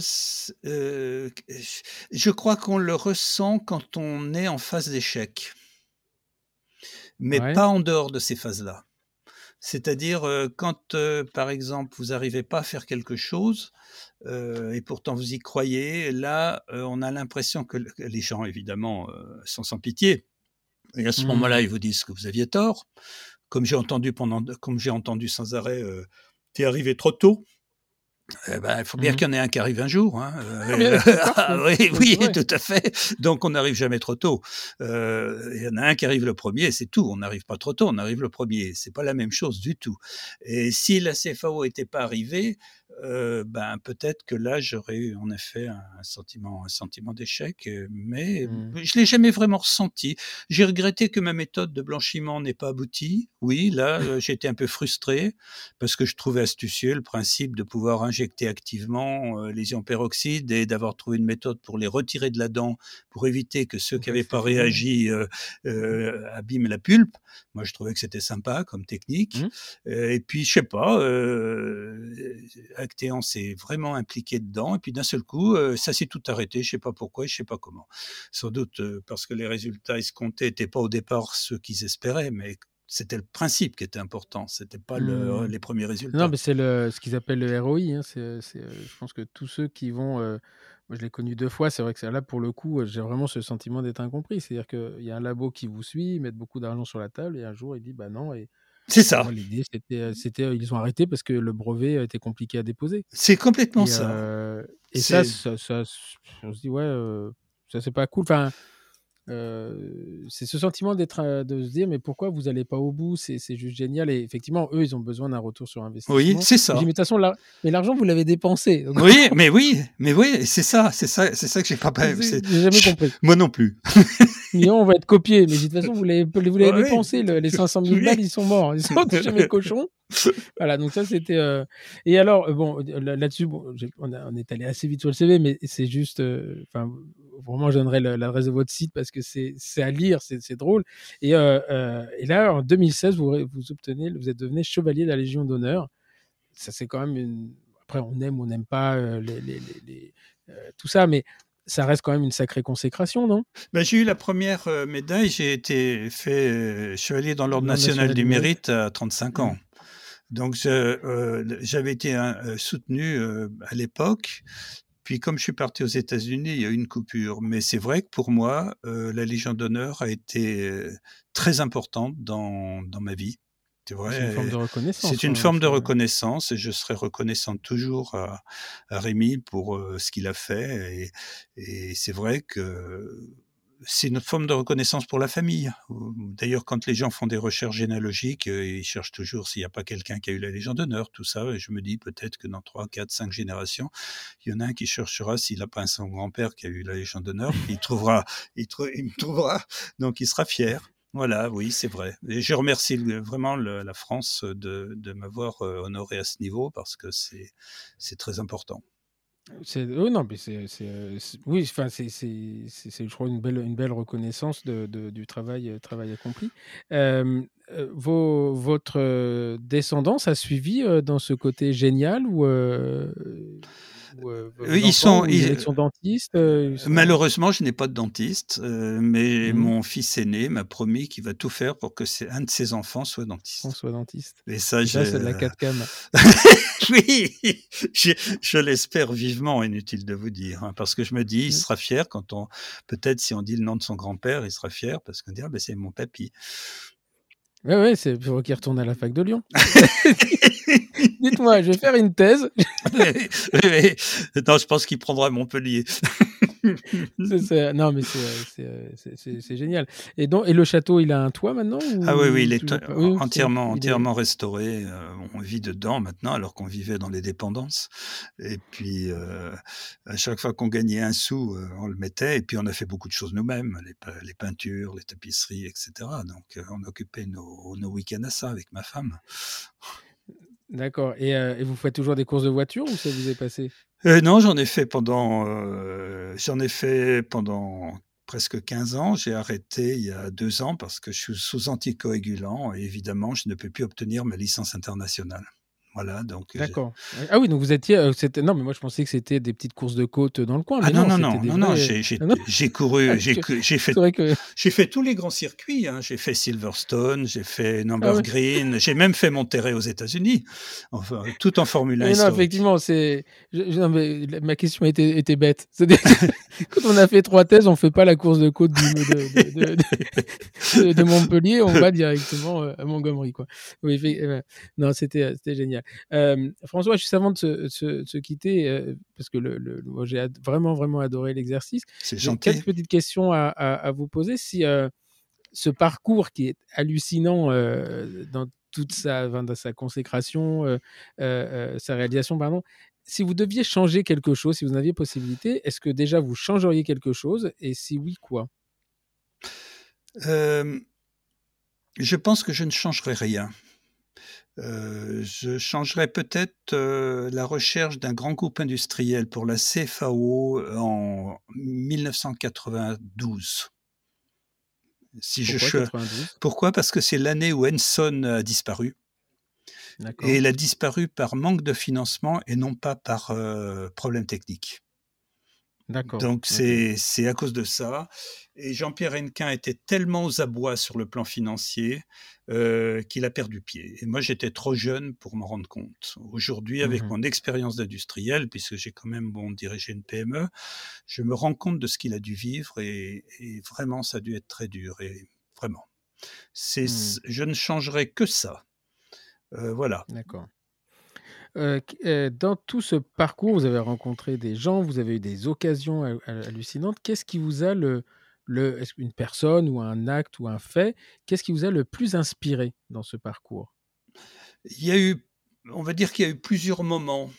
Speaker 2: euh, je crois qu'on le ressent quand on est en phase d'échec, mais pas en dehors de ces phases-là. C'est-à-dire euh, quand, par exemple, vous n'arrivez pas à faire quelque chose, et pourtant vous y croyez, là, on a l'impression que les gens, évidemment, sont sans pitié. Et à ce mmh. moment-là, ils vous disent que vous aviez tort comme j'ai entendu pendant, comme j'ai entendu sans arrêt, euh, t'es arrivé trop tôt. Eh ben, il faut bien mmh qu'il y en ait un qui arrive un jour. Hein. Euh, ah oui, oui, tout à fait. Donc on n'arrive jamais trop tôt. Euh, il y en a un qui arrive le premier, c'est tout. On n'arrive pas trop tôt, on arrive le premier. C'est pas la même chose du tout. Et si la CFAO n'était pas arrivée, euh, ben peut-être que là j'aurais eu en effet un, sentiment, un sentiment d'échec, euh, mais mmh. je l'ai jamais vraiment ressenti. J'ai regretté que ma méthode de blanchiment n'ait pas abouti. Oui, là euh, j'étais un peu frustré parce que je trouvais astucieux le principe de pouvoir injecter activement les ions peroxydes et d'avoir trouvé une méthode pour les retirer de la dent pour éviter que ceux qui n'avaient pas réagi abîment la pulpe. Moi je trouvais que c'était sympa comme technique. Mmh. et puis je sais pas Actéan s'est vraiment impliqué dedans, et puis d'un seul coup, euh, ça s'est tout arrêté. Je sais pas pourquoi, je sais pas comment. Sans doute euh, parce que les résultats escomptés n'étaient pas au départ ceux qu'ils espéraient, mais c'était le principe qui était important, c'était pas le,
Speaker 1: Mmh.
Speaker 2: les premiers résultats.
Speaker 1: Non, mais c'est ce qu'ils appellent le ROI, hein. Heu, je pense que tous ceux qui vont, moi je l'ai connu 2 fois, c'est vrai que là pour le coup, j'ai vraiment ce sentiment d'être incompris. C'est-à-dire qu'il y a un labo qui vous suit, ils mettent beaucoup d'argent sur la table et un jour il dit: «Bah non» et
Speaker 2: C'est ça,
Speaker 1: l'idée c'était, c'était, heu, ils ont arrêté parce que le brevet, heu, était compliqué à déposer
Speaker 2: c'est complètement
Speaker 1: et
Speaker 2: ça.
Speaker 1: et ça, ça on se dit: «Ouais, ça c'est pas cool». Enfin C'est ce sentiment d'être, de se dire: «Mais pourquoi vous allez pas au bout? C'est c'est juste génial» et effectivement, eux, ils ont besoin d'un retour sur
Speaker 2: oui,
Speaker 1: investissement.
Speaker 2: c'est
Speaker 1: Je dis:
Speaker 2: ça.
Speaker 1: «Mais de toute façon, mais l'argent, vous l'avez dépensé, donc
Speaker 2: Oui, mais oui, mais oui, c'est ça, c'est ça, c'est ça que j'ai pas
Speaker 1: c'est
Speaker 2: c'est
Speaker 1: j'ai jamais compris».
Speaker 2: moi non plus.
Speaker 1: Ils on va être copié, mais «De toute façon, vous l'avez vous l'avez
Speaker 2: Oui.
Speaker 1: dépensé, le les 500 000
Speaker 2: Oui.
Speaker 1: balles, ils sont morts, ils sont touchés mes cochons». Voilà, donc ça, c'était, heu et alors, heu, bon, là là-dessus, bon, on a on est allé assez vite sur le CV, mais c'est juste, vraiment, je donnerai l'adresse de votre site parce que c'est à lire, c'est drôle et là, en 2016, vous obtenez vous êtes devenu chevalier de la Légion d'honneur. Ça, c'est quand même une après, on aime ou on n'aime pas, les les les tout ça, mais ça reste quand même une sacrée consécration, non?
Speaker 2: Bah, j'ai eu la première re médaille, j'ai été fait, chevalier dans l'Ordre national
Speaker 1: national
Speaker 2: du mérite à 35
Speaker 1: Mmh.
Speaker 2: ans. Donc heu, j'avais été un heu, soutenu, heu, à l'époque. Puis comme je suis parti aux États-Unis, il y a eu une coupure. Mais c'est vrai que pour moi, la Légion d'honneur a été, très importante dans dans ma vie. C'est
Speaker 1: une forme de reconnaissance,
Speaker 2: c'est une
Speaker 1: hein,
Speaker 2: forme de
Speaker 1: c'est
Speaker 2: reconnaissance et je serai reconnaissant toujours à à Rémi pour, ce qu'il a fait et et c'est vrai que c'est une forme de reconnaissance pour la famille. D'ailleurs, quand les gens font des recherches généalogiques, heu, ils cherchent toujours s'il n'y a pas quelqu'un qui a eu la Légion d'honneur, tout ça et je me dis peut-être que dans 3, 4, 5 générations, il y en a un qui cherchera s'il n'a pas un son grand-père qui a eu la Légion d'honneur, il trouvera il trou il me trouvera, donc il sera fier. Voilà, oui, c'est vrai et je remercie vraiment le la France de de m'avoir, heu, honoré à ce niveau parce que c'est très important.
Speaker 1: C'est oui, non, mais c'est c'est, heu, c oui, enfin, c'est c'est c'est c'est, je crois, une belle une belle reconnaissance de de du travail, heu, travail accompli. Hem, heu, vos votre, heu, descendance a suivi, heu, dans ce côté génial ou ou
Speaker 2: Eux, ils sont
Speaker 1: ou ils
Speaker 2: ils
Speaker 1: sont dentistes, heu, ils sont
Speaker 2: malheureusement, je n'ai pas de dentiste, mais
Speaker 1: mmh,
Speaker 2: mon fils aîné m'a promis qu'il va tout faire pour que un de ses enfants soit dentiste
Speaker 1: soit dentiste
Speaker 2: et ça,
Speaker 1: et
Speaker 2: je
Speaker 1: ça, c'est de la 4 cam.
Speaker 2: oui, je je l'espère vivement, inutile de vous dire, hein, parce que je me dis: «Il
Speaker 1: Mmh.
Speaker 2: sera fier quand on peut-être si on dit le nom de son grand-père, il sera fier parce qu'on dira: "Bah, c'est mon papy"».
Speaker 1: Ouais, ouais, c'est pour qu'il retourne à la fac de Lyon. Dites-moi, je vais faire une thèse.
Speaker 2: Oui, non, je pense qu'il prendra Montpellier.
Speaker 1: Non, mais c'est, heu, c'est, génial et donc et le château, il a un toit maintenant
Speaker 2: Ah oui, oui,
Speaker 1: ou
Speaker 2: il est?
Speaker 1: Oui,
Speaker 2: entièrement
Speaker 1: est
Speaker 2: entièrement restauré, heu, on vit dedans maintenant alors qu'on vivait dans les dépendances et puis, à chaque fois qu'on gagnait un sou, on le mettait et puis on a fait beaucoup de choses nous-mêmes, les les peintures, les tapisseries et cetera donc, on occupait nos nos week-ends à ça avec ma femme.
Speaker 1: D'accord et heu et vous faites toujours des courses de voiture ou ça vous est passé?
Speaker 2: Heu, non, j'en ai fait pendant, heu, j'en ai fait pendant presque 15 ans. J'ai arrêté il y a 2 ans parce que je suis sous anticoagulant et évidemment, je ne peux plus obtenir ma licence internationale. Voilà, donc j'ai
Speaker 1: D'accord. Ah oui, donc vous étiez, c'était non, mais moi je pensais que c'était des petites courses de côte, dans le coin,
Speaker 2: ah
Speaker 1: mais
Speaker 2: non,
Speaker 1: non,
Speaker 2: non, non, non, non,
Speaker 1: vrais
Speaker 2: j'ai j'ai
Speaker 1: ah non?
Speaker 2: j'ai couru, fait
Speaker 1: que
Speaker 2: j'ai fait tous les grands circuits, hein. J'ai fait Silverstone, j'ai fait
Speaker 1: ah.
Speaker 2: Nürburgring, j'ai même fait Monterrey aux États-Unis, enfin, tout en Formule 1
Speaker 1: Oui, non, effectivement, c'est je je non, mais la ma question était était bête. C'est-à-dire que quand on a fait 3 thèses, on fait pas la course de côte du de de de de de Montpellier, on va directement, heu, à Montgomery, quoi. Oui, non, c'était génial. Hem, François, juste avant de se de se de se quitter, heu, parce que le le moi j'ai ad vraiment, vraiment adoré l'exercice. J'ai quelques petites questions à à à vous poser. Si, heu, ce parcours qui est hallucinant, dans toute sa dans sa consécration, sa réalisation, pardon. Si vous deviez changer quelque chose, si vous en aviez possibilité, est-ce que déjà vous changeriez quelque chose et si oui, quoi?
Speaker 2: Je pense que je ne changerai rien. Heu, je changerais peut-être, heu, la recherche d'un grand groupe industriel pour la CFAO en 1992. Si je
Speaker 1: Pourquoi 92?
Speaker 2: pourquoi? Parce que c'est l'année où Enson a disparu et il a disparu par manque de financement et non pas par, heu, problème technique.
Speaker 1: D'accord.
Speaker 2: Donc c'est c'est à cause de ça. Et Jean-Pierre Hennequin était tellement aux abois sur le plan financier euh, qu'il a perdu pied. Et moi, j'étais trop jeune pour m'en rendre compte. Aujourd'hui, avec
Speaker 1: Mhm.
Speaker 2: mon expérience d'industriel, puisque j'ai quand même bon dirigé une PME, je me rends compte de ce qu'il a dû vivre et, et vraiment, ça a dû être très dur. Et vraiment, c'est,
Speaker 1: Mhm.
Speaker 2: je ne changerai que ça. Euh, voilà.
Speaker 1: D'accord. Euh, euh, dans tout ce parcours, vous avez rencontré des gens, vous avez eu des occasions ha- ha- hallucinantes. Qu'est-ce qui vous a le, qu'une personne ou un acte ou un fait, qu'est-ce qui vous a le plus inspiré dans ce parcours?
Speaker 2: Il y a eu, on va dire qu'il y a eu plusieurs moments.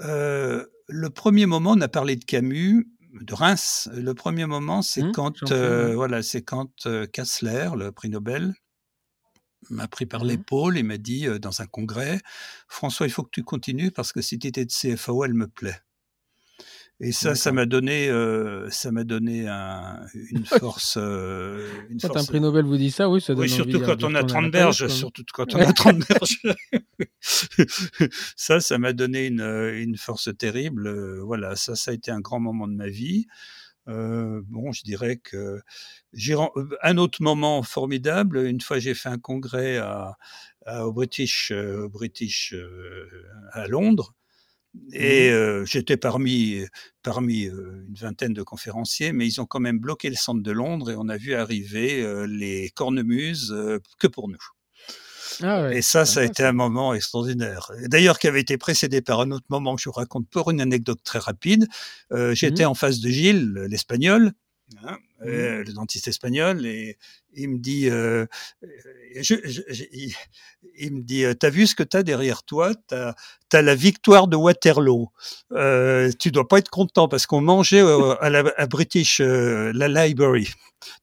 Speaker 2: Euh, le premier moment, on a parlé de Camus, de Reims. Le premier moment, c'est
Speaker 1: Hum,
Speaker 2: quand, euh, voilà, c'est quand Kassler, le prix Nobel, m'a pris par
Speaker 1: Mhm.
Speaker 2: l'épaule et m'a dit euh, dans un congrès, François, il faut que tu continues parce que si tu étais de CFAO, elle me plaît. Et ça, ça m'a donné, euh, ça m'a donné un- une force, euh, une
Speaker 1: Quand un prix Nobel vous dit ça, oui, ça donne
Speaker 2: oui,
Speaker 1: envie
Speaker 2: surtout quand on a
Speaker 1: retourner à
Speaker 2: 30
Speaker 1: la
Speaker 2: berges, surtout quand on a 30 berges. ça, ça m'a donné une, une force terrible. Voilà, ça, ça a été un grand moment de ma vie. Euh, bon, je dirais que j'ai euh, un autre moment formidable. Une fois, j'ai fait un congrès à, à- au British, euh, au British euh, à Londres. Et euh, j'étais parmi, parmi une vingtaine de conférenciers, mais ils ont quand même bloqué le centre de Londres et on a vu arriver les cornemuses que pour nous.
Speaker 1: Ah ouais,
Speaker 2: Et ça, ça a été un moment extraordinaire. D'ailleurs, qui avait été précédé par un autre moment que je vous raconte pour une anecdote très rapide. Euh, J'étais
Speaker 1: Mhm.
Speaker 2: en face de Gilles, l'espagnol, hein,
Speaker 1: Mhm.
Speaker 2: euh, le dentiste espagnol, et il me dit, euh, je, je- je- il, me dit, euh, t'as vu ce que t'as derrière toi? T'as as la victoire de Waterloo. Euh, tu dois pas être content parce qu'on mangeait euh, à la à British euh, la library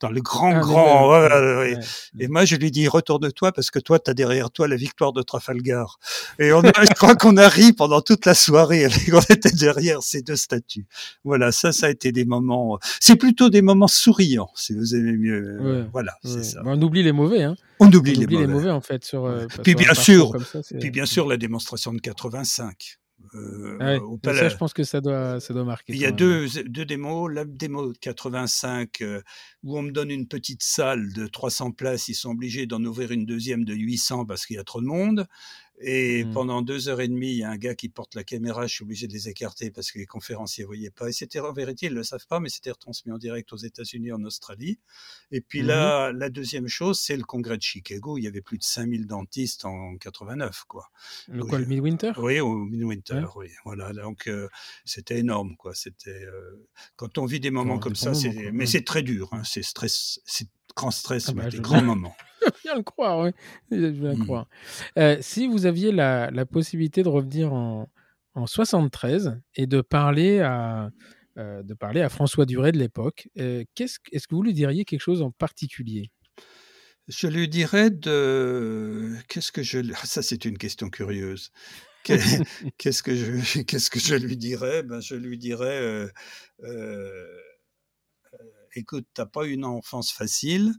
Speaker 2: dans le grand
Speaker 1: Ah,
Speaker 2: grand. Ouais,
Speaker 1: ouais,
Speaker 2: ouais. Et moi, je lui dis, retourne-toi parce que toi, tu as derrière toi la victoire de Trafalgar. Et on a, je crois qu'on a ri pendant toute la soirée avec, on était derrière ces deux statues. Voilà, ça, ça a été des moments, c'est plutôt des moments souriants, si vous aimez mieux.
Speaker 1: Ouais,
Speaker 2: Voilà,
Speaker 1: Ouais.
Speaker 2: ça.
Speaker 1: Bon, on oublie les mauvais, hein.
Speaker 2: On
Speaker 1: On
Speaker 2: oublie,
Speaker 1: oublie
Speaker 2: les,
Speaker 1: les
Speaker 2: mauvais.
Speaker 1: en fait sur. euh,
Speaker 2: Ouais. Puis bien sûr,
Speaker 1: ça,
Speaker 2: puis bien sûr, la démonstration de 85. Euh,
Speaker 1: Ah ouais.
Speaker 2: au
Speaker 1: Mais
Speaker 2: palais.
Speaker 1: ça, je pense que ça doit, ça doit marquer.
Speaker 2: Il y a
Speaker 1: même.
Speaker 2: deux, deux démos. La démo de 85, euh, où on me donne une petite salle de 300 places. Ils sont obligés d'en ouvrir une deuxième de 800 parce qu'il y a trop de monde. Et
Speaker 1: Mm.
Speaker 2: pendant deux heures et demie, il y a un gars qui porte la caméra. Je suis obligé de les écarter parce que les conférenciers ne voyaient pas. Et c'était en vérité, ils ne le savent pas, mais c'était retransmis en direct aux États-Unis, en Australie. Et puis
Speaker 1: Mhm.
Speaker 2: là, la deuxième chose, c'est le congrès de Chicago. Il y avait plus de 5000 dentistes en 89, quoi.
Speaker 1: Le quoi, le
Speaker 2: je-
Speaker 1: Midwinter?
Speaker 2: Oui, au Midwinter,
Speaker 1: Ouais.
Speaker 2: oui. Voilà, donc euh, c'était énorme, quoi. C'était euh, quand on vit des moments
Speaker 1: Ouais,
Speaker 2: comme ça, c'est mais
Speaker 1: Ouais.
Speaker 2: c'est très dur, hein. C'est stress, c'est grand stress,
Speaker 1: Ah
Speaker 2: mais
Speaker 1: bah,
Speaker 2: des
Speaker 1: je
Speaker 2: grands moments.
Speaker 1: Je viens le croire, oui. Je viens le
Speaker 2: Mhm.
Speaker 1: croire. Euh, si vous aviez la, la possibilité de revenir en, en 73 et de parler à, euh, de parler à François Duret de l'époque, euh, qu'est-ce, que- est-ce que vous lui diriez quelque chose en particulier?
Speaker 2: Je lui dirais de qu'est-ce que je ah, ça c'est une question curieuse. Que- Qu'est-ce que je qu'est-ce que je lui dirais? Ben je lui dirais écoute, t'as pas une enfance facile.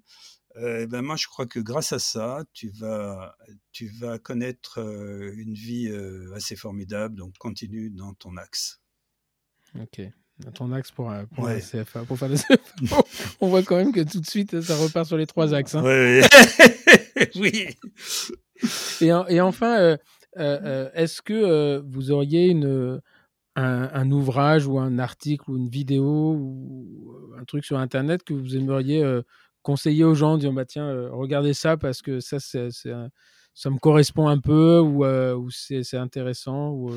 Speaker 2: Euh, ben moi, je crois que grâce à ça, tu vas, tu vas connaître euh, une vie euh, assez formidable. Donc, continue dans ton axe.
Speaker 1: Ok. Dans Ton axe pour, pour. CFA, faire le CFA. On voit quand même que tout de suite, ça repart sur les trois axes. hein.
Speaker 2: Ouais, ouais. oui.
Speaker 1: Et, en- et enfin, est-ce que vous auriez une, un, ouvrage ou un article ou une vidéo ou un truc sur Internet que vous aimeriez euh, conseiller aux gens, dire bah, tiens, euh, regardez ça parce que ça, ça me correspond un peu ou, euh, c'est, intéressant ou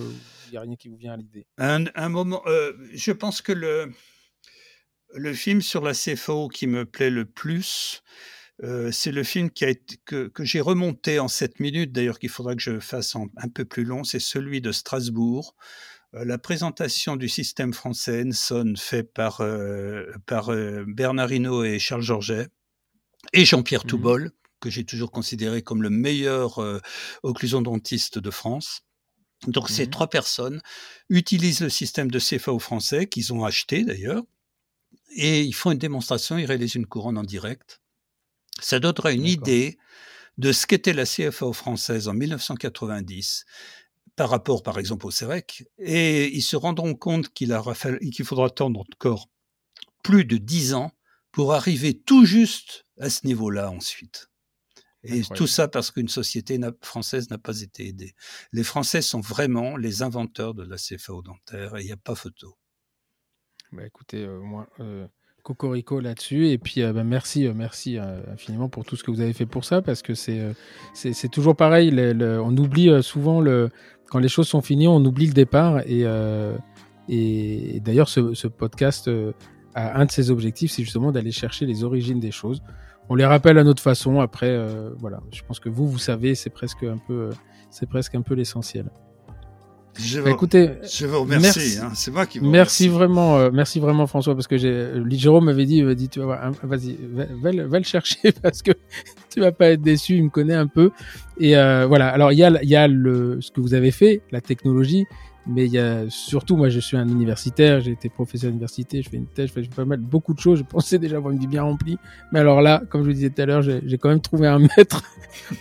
Speaker 1: il n'y a rien qui vous vient à l'idée?
Speaker 2: Un, moment, je pense que le, le film sur la CFO qui me plaît le plus, c'est le film qui a que, que j'ai remonté en 7 minutes, d'ailleurs qu'il faudra que je fasse un peu plus long, c'est celui de Strasbourg. Euh, la présentation du système français Enson fait par, euh, par euh, Bernard Hinault et Charles Georget et Jean-Pierre
Speaker 1: Mhm.
Speaker 2: Toubol, que j'ai toujours considéré comme le meilleur euh, occlusion dentiste de France. Donc ces
Speaker 1: Mhm.
Speaker 2: trois personnes utilisent le système de CFAO français qu'ils ont acheté d'ailleurs et ils font une démonstration, ils réalisent une couronne en direct. Ça donnera une idée de ce qu'était la CFAO française en 1990 par rapport, par exemple, au CEREC, et ils se rendront compte qu'il faudra attendre encore plus de dix ans pour arriver tout juste à ce niveau-là ensuite. Et tout ça parce qu'une société française n'a pas été aidée. Les Français sont vraiment les inventeurs de la CFAO dentaire et il n'y a pas photo.
Speaker 1: Bah écoutez, euh, moi, euh, cocorico là-dessus. Et puis, euh, bah, merci, merci infiniment pour tout ce que vous avez fait pour ça parce que c'est toujours pareil. on oublie souvent, le, quand les choses sont finies, on oublie le départ. Et, et, d'ailleurs, ce, ce, podcast a un de ses objectifs, c'est justement d'aller chercher les origines des choses on les rappelle à notre façon. Après, euh, voilà, je pense que vous, vous savez, c'est presque un peu, euh, c'est presque un peu l'essentiel.
Speaker 2: Je vous, écoutez, je vous remercie. Merci, hein, c'est moi qui vous
Speaker 1: merci vraiment, euh, merci vraiment François parce que j'ai, Jérôme m'avait dit, dit, tu vas vas-y, va, le chercher parce que tu vas pas être déçu. Il me connaît un peu et voilà. Alors il y a, il y a le, ce que vous avez fait, la technologie, mais il y a surtout, moi, je suis un universitaire, j'ai été professeur d'université, je fais une thèse, je fais pas mal, beaucoup de choses. Je pensais déjà avoir une vie bien remplie, mais alors là, comme je vous disais tout à l'heure, j'ai quand même trouvé un maître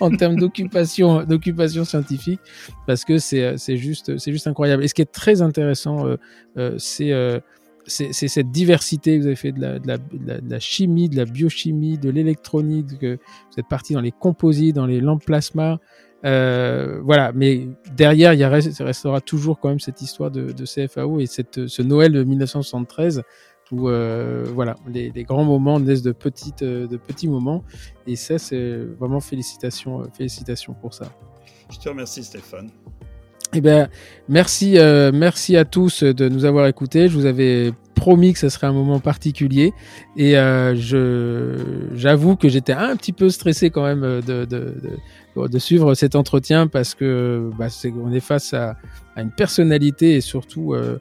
Speaker 1: en termes d'occupation, d'occupation scientifique, parce que c'est c'est juste c'est juste incroyable. Et ce qui est très intéressant, euh, euh, c'est euh, c'est cette diversité vous avez fait de la, chimie, de la biochimie, de l'électronique, que vous êtes parti dans les composites, dans les lampes plasma, euh, voilà, mais derrière, il y a, restera toujours quand même cette histoire de, de CFAO et cette, ce Noël de 1973 où euh, voilà, les, les, grands moments naissent de petites, de petits moments. Et ça, c'est vraiment félicitations, félicitations pour ça.
Speaker 2: Je te remercie, Stéphane.
Speaker 1: Eh bien, merci, euh, merci à tous de nous avoir écoutés. Je vous avais promis que ce serait un moment particulier et euh, je, j'avoue que j'étais un petit peu stressé quand même de, de, de, de suivre cet entretien parce que bah, c'est, on est face à, une personnalité et surtout euh,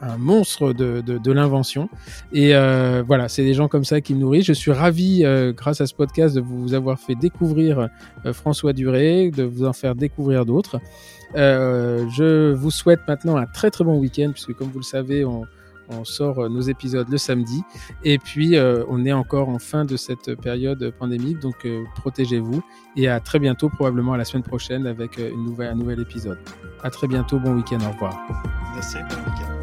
Speaker 1: un, monstre de, de, l'invention. Et euh, voilà, c'est des gens comme ça qui me nourrissent. Je suis ravi, euh, grâce à ce podcast, de vous avoir fait découvrir François Duré, de vous en faire découvrir d'autres. Je vous souhaite maintenant un très très bon week-end, puisque comme vous le savez, on, on sort nos épisodes le samedi. Et puis, euh, on est encore en fin de cette période pandémique, donc euh, protégez-vous. Et à très bientôt, probablement à la semaine prochaine, avec une nouvelle, un nouvel épisode. À très bientôt, bon week-end, au revoir.
Speaker 2: Merci, bon week-end.